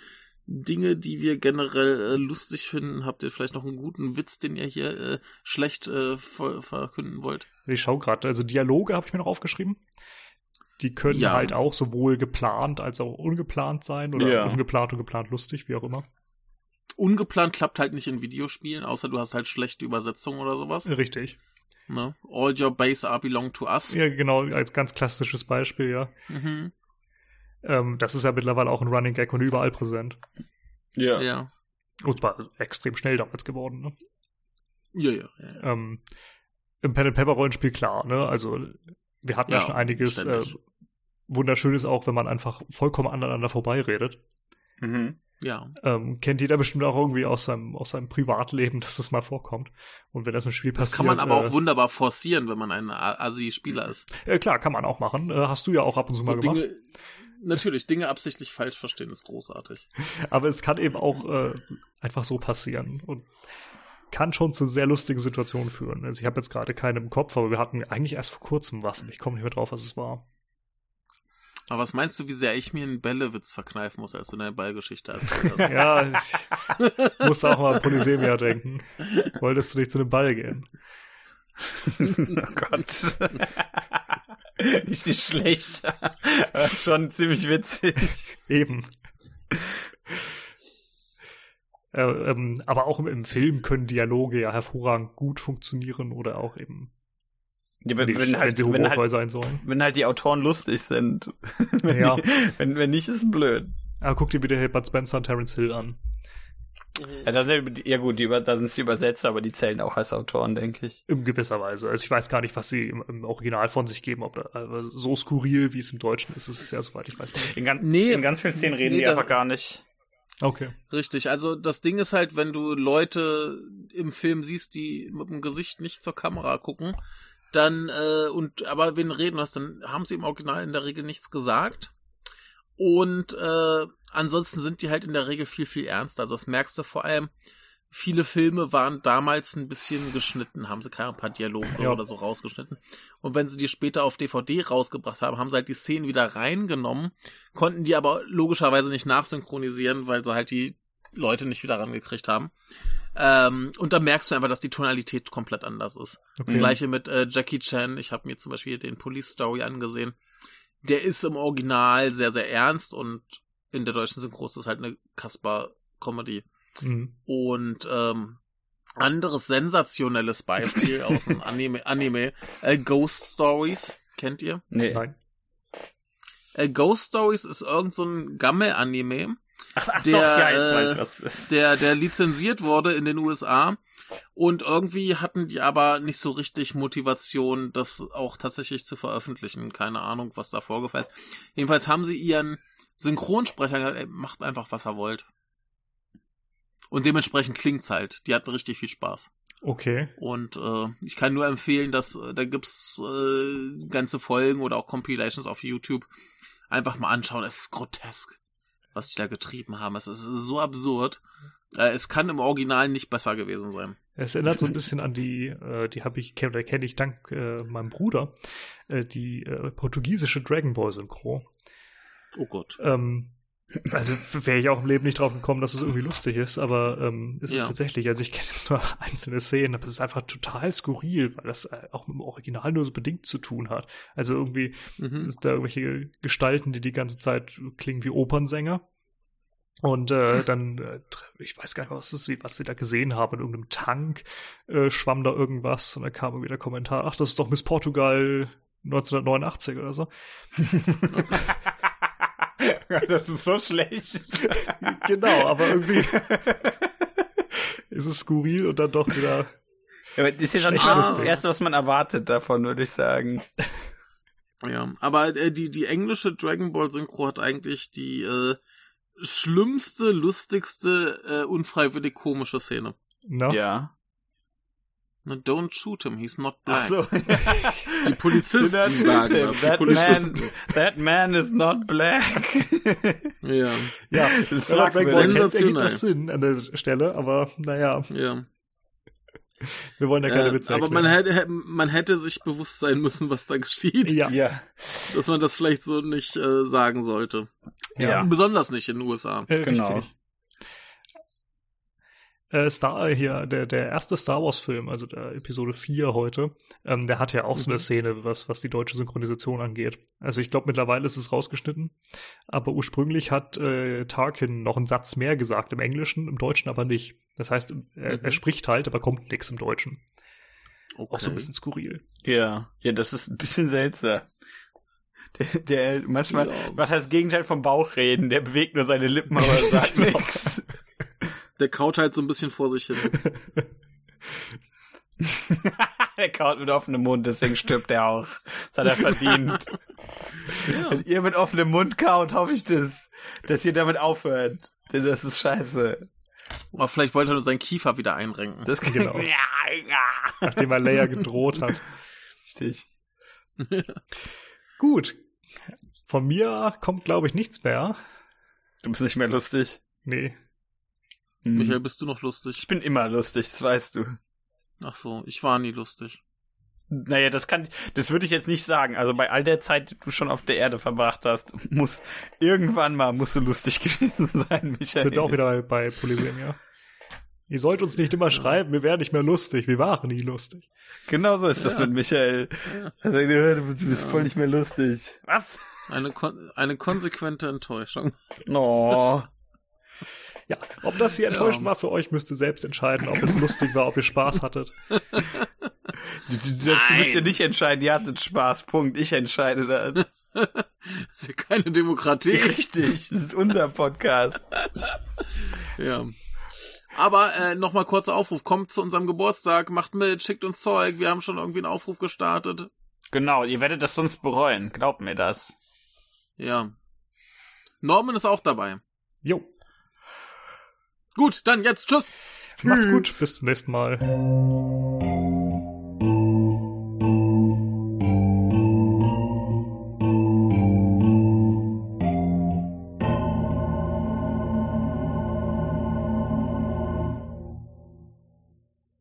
Dinge, die wir generell äh, lustig finden? Habt ihr vielleicht noch einen guten Witz, den ihr hier äh, schlecht äh, ver verkünden wollt? Ich schau gerade, also Dialoge habe ich mir noch aufgeschrieben. Die können Ja. halt auch sowohl geplant als auch ungeplant sein oder Ja. ungeplant und geplant lustig, wie auch immer. Ungeplant klappt halt nicht in Videospielen, außer du hast halt schlechte Übersetzungen oder sowas. Richtig. Ne? All your base are belong to us. Ja, genau, als ganz klassisches Beispiel, ja. Mhm. Ähm, das ist ja mittlerweile auch ein Running Gag und überall präsent. Ja. Ja. Und zwar extrem schnell damals geworden, ne? Ja, ja. ja. ähm, im Pen and Paper Rollenspiel klar, ne? Also wir hatten ja, Ja, schon einiges äh, wunderschönes auch, wenn man einfach vollkommen aneinander vorbeiredet. Mhm. Ja. Ähm, kennt jeder bestimmt auch irgendwie aus seinem aus seinem Privatleben, dass das mal vorkommt. Und wenn das im Spiel Das passiert, kann man aber äh, auch wunderbar forcieren, wenn man ein A- Assi-Spieler ist. äh, klar, kann man auch machen. Äh, hast du ja auch ab und zu So mal gemacht. Dinge, natürlich, Dinge absichtlich falsch verstehen ist großartig. (laughs) Aber es kann eben auch äh, einfach so passieren und kann schon zu sehr lustigen Situationen führen. Also ich habe jetzt gerade keine im Kopf, aber wir hatten eigentlich erst vor kurzem was. Ich komme nicht mehr drauf, was es war. Aber was meinst du, wie sehr ich mir einen Bällewitz verkneifen muss, als du deine Ballgeschichte erzählt hast? (laughs) Ja, ich musste auch mal an Polysemia denken. Wolltest du nicht zu einem Ball gehen? (laughs) oh Gott. nicht nicht schlecht. Aber Schon ziemlich witzig. Eben. Äh, ähm, aber auch im, im Film können Dialoge ja hervorragend gut funktionieren oder auch eben, Ja, wenn, wenn, wenn, halt, sie wenn, humorvoll halt, sein sollen. wenn halt die Autoren lustig sind. (laughs) wenn, Ja. die, wenn, wenn nicht, ist blöd. Aber guck dir wieder Hilbert Spencer und Terence Hill an. Ja, da sind, ja gut, die, da sind sie übersetzt, aber die zählen auch als Autoren, denke ich. In gewisser Weise. Also ich weiß gar nicht, was sie im, im Original von sich geben, ob da, aber so skurril, wie es im Deutschen ist, ist es ja soweit ich weiß nicht. In, gan Nee. in ganz vielen Szenen reden Nee, die das- einfach gar nicht. Okay. Richtig, also das Ding ist halt, wenn du Leute im Film siehst, die mit dem Gesicht nicht zur Kamera gucken, dann, äh, und aber wenn reden hast, dann haben sie im Original in der Regel nichts gesagt. Und äh, ansonsten sind die halt in der Regel viel, viel ernster. Also das merkst du vor allem, viele Filme waren damals ein bisschen geschnitten, haben sie keine paar Dialoge Ja. oder so rausgeschnitten. Und wenn sie die später auf DVD rausgebracht haben, haben sie halt die Szenen wieder reingenommen, konnten die aber logischerweise nicht nachsynchronisieren, weil sie halt die Leute nicht wieder rangekriegt haben. Ähm, und da merkst du einfach, dass die Tonalität komplett anders ist. Das okay. gleiche mit äh, Jackie Chan. Ich habe mir zum Beispiel den Police Story angesehen. Der ist im Original sehr, sehr ernst und in der deutschen Synchro ist das halt eine Kasper-Comedy. Mhm. Und ähm, anderes sensationelles Beispiel (laughs) aus dem Anime, Anime äh, Ghost Stories. Kennt ihr? Nee. Nein. Äh, Ghost Stories ist irgend so ein Gammel-Anime. Ach, ach der, doch, ja, jetzt äh, weiß ich, was ist. der, der lizenziert wurde in den USA. Und irgendwie hatten die aber nicht so richtig Motivation, das auch tatsächlich zu veröffentlichen. Keine Ahnung, was da vorgefallen ist. Jedenfalls haben sie ihren Synchronsprecher gesagt, ey, macht einfach, was ihr wollt. Und dementsprechend klingt's halt. Die hatten richtig viel Spaß. Okay. Und äh, ich kann nur empfehlen, dass äh, da gibt's äh, ganze Folgen oder auch Compilations auf YouTube. Einfach mal anschauen. Es ist grotesk, was die da getrieben haben. Es ist so absurd. Äh, es kann im Original nicht besser gewesen sein. Es erinnert so ein bisschen an die, äh, die habe ich, kenne ich dank äh, meinem Bruder, äh, die äh, portugiesische Dragon Ball Synchro. Oh Gott. Ähm, also wäre ich auch im Leben nicht drauf gekommen, dass es irgendwie lustig ist, aber ähm, es Ja. ist tatsächlich, also ich kenne jetzt nur (laughs) einzelne Szenen, aber es ist einfach total skurril, weil das äh, auch mit dem Original nur so bedingt zu tun hat. Also irgendwie Mhm. ist da irgendwelche Gestalten, die die ganze Zeit klingen wie Opernsänger. Und äh, dann, äh, ich weiß gar nicht, was das ist, was sie da gesehen haben, in irgendeinem Tank äh, schwamm da irgendwas und da kam irgendwie der Kommentar, ach, das ist doch Miss Portugal 1989 oder so. (laughs) (laughs) das ist so schlecht. (laughs) genau, aber irgendwie ist es skurril und dann doch wieder. Aber das ist ja schon nicht mal das Erste, was man erwartet davon, würde ich sagen. Ja, aber äh, die, die englische Dragon Ball Synchro hat eigentlich die äh, schlimmste, lustigste, äh, unfreiwillig komische Szene. Na? Ja. Ne, Don't shoot him, he's not black. so. (laughs) Die Polizisten sagen him. das. Die That Polizisten. man, that man is not black. (laughs) Ja, Ja, Das kennt, Sensationell. das Sinn an der Stelle, aber naja, ja. wir wollen ja keine Äh, Witze aber man hätte, man hätte sich bewusst sein müssen, was da geschieht. Ja, Ja. Dass man das vielleicht so nicht äh, sagen sollte. Ja. Besonders nicht in den USA. äh, Genau. richtig. Äh, Star hier, der, der erste Star Wars-Film, also der Episode 4 heute, ähm, der hat ja auch so eine Mhm. Szene, was, was die deutsche Synchronisation angeht. Also ich glaube, mittlerweile ist es rausgeschnitten, aber ursprünglich hat äh, Tarkin noch einen Satz mehr gesagt im Englischen, im Deutschen aber nicht. Das heißt, er, Mhm. er spricht halt, aber kommt nichts im Deutschen. Okay. Auch so ein bisschen skurril. Ja. Ja, das ist ein bisschen seltsam. Der, der manchmal Ja. macht das Gegenteil vom Bauchreden. Der bewegt nur seine Lippen, aber sagt (laughs) Genau. nichts. Der kaut halt so ein bisschen vor sich hin. (laughs) Der kaut mit offenem Mund, deswegen stirbt er auch. Das hat er verdient. Ja. Wenn ihr mit offenem Mund kaut, hoffe ich das, dass ihr damit aufhört. Denn das ist scheiße. Aber vielleicht wollte er nur seinen Kiefer wieder einrenken. Das Genau. (laughs) Ja, ja. Nachdem er Leia gedroht hat. Richtig. Gut. Von mir kommt, glaube ich, nichts mehr. Du bist nicht mehr lustig. Nee. Hm. Michael, bist du noch lustig? Ich bin immer lustig, das weißt du. Ach so, ich war nie lustig. Naja, das kann, das würde ich jetzt nicht sagen. Also bei all der Zeit, die du schon auf der Erde verbracht hast, muss, irgendwann mal musst du lustig (laughs) gewesen sein, Michael. Sind auch wieder bei, bei Polysemia. (laughs) Ihr sollt uns nicht immer schreiben, wir wären nicht mehr lustig. Wir waren nie lustig. Genau so ist das Ja. mit Michael. Ja. Er sagt, "Ja, bist du bist Ja. voll nicht mehr lustig. Was? Eine, kon eine konsequente Enttäuschung. Oh. Ja, ob das hier enttäuschend Ja. war für euch, müsst ihr selbst entscheiden, ob es lustig war, ob ihr Spaß hattet. Du, du, dazu müsst ihr Nein. nicht entscheiden, ihr hattet Spaß, Punkt. Ich entscheide das. Das ist ja keine Demokratie. Richtig, das ist unser Podcast. Ja. Aber äh, nochmal kurzer Aufruf. Kommt zu unserem Geburtstag, macht mit, schickt uns Zeug. Wir haben schon irgendwie einen Aufruf gestartet. Genau, ihr werdet das sonst bereuen. Glaubt mir das. Ja. Norman ist auch dabei. Jo, Gut, dann jetzt tschüss. macht's gut, bis zum nächsten Mal.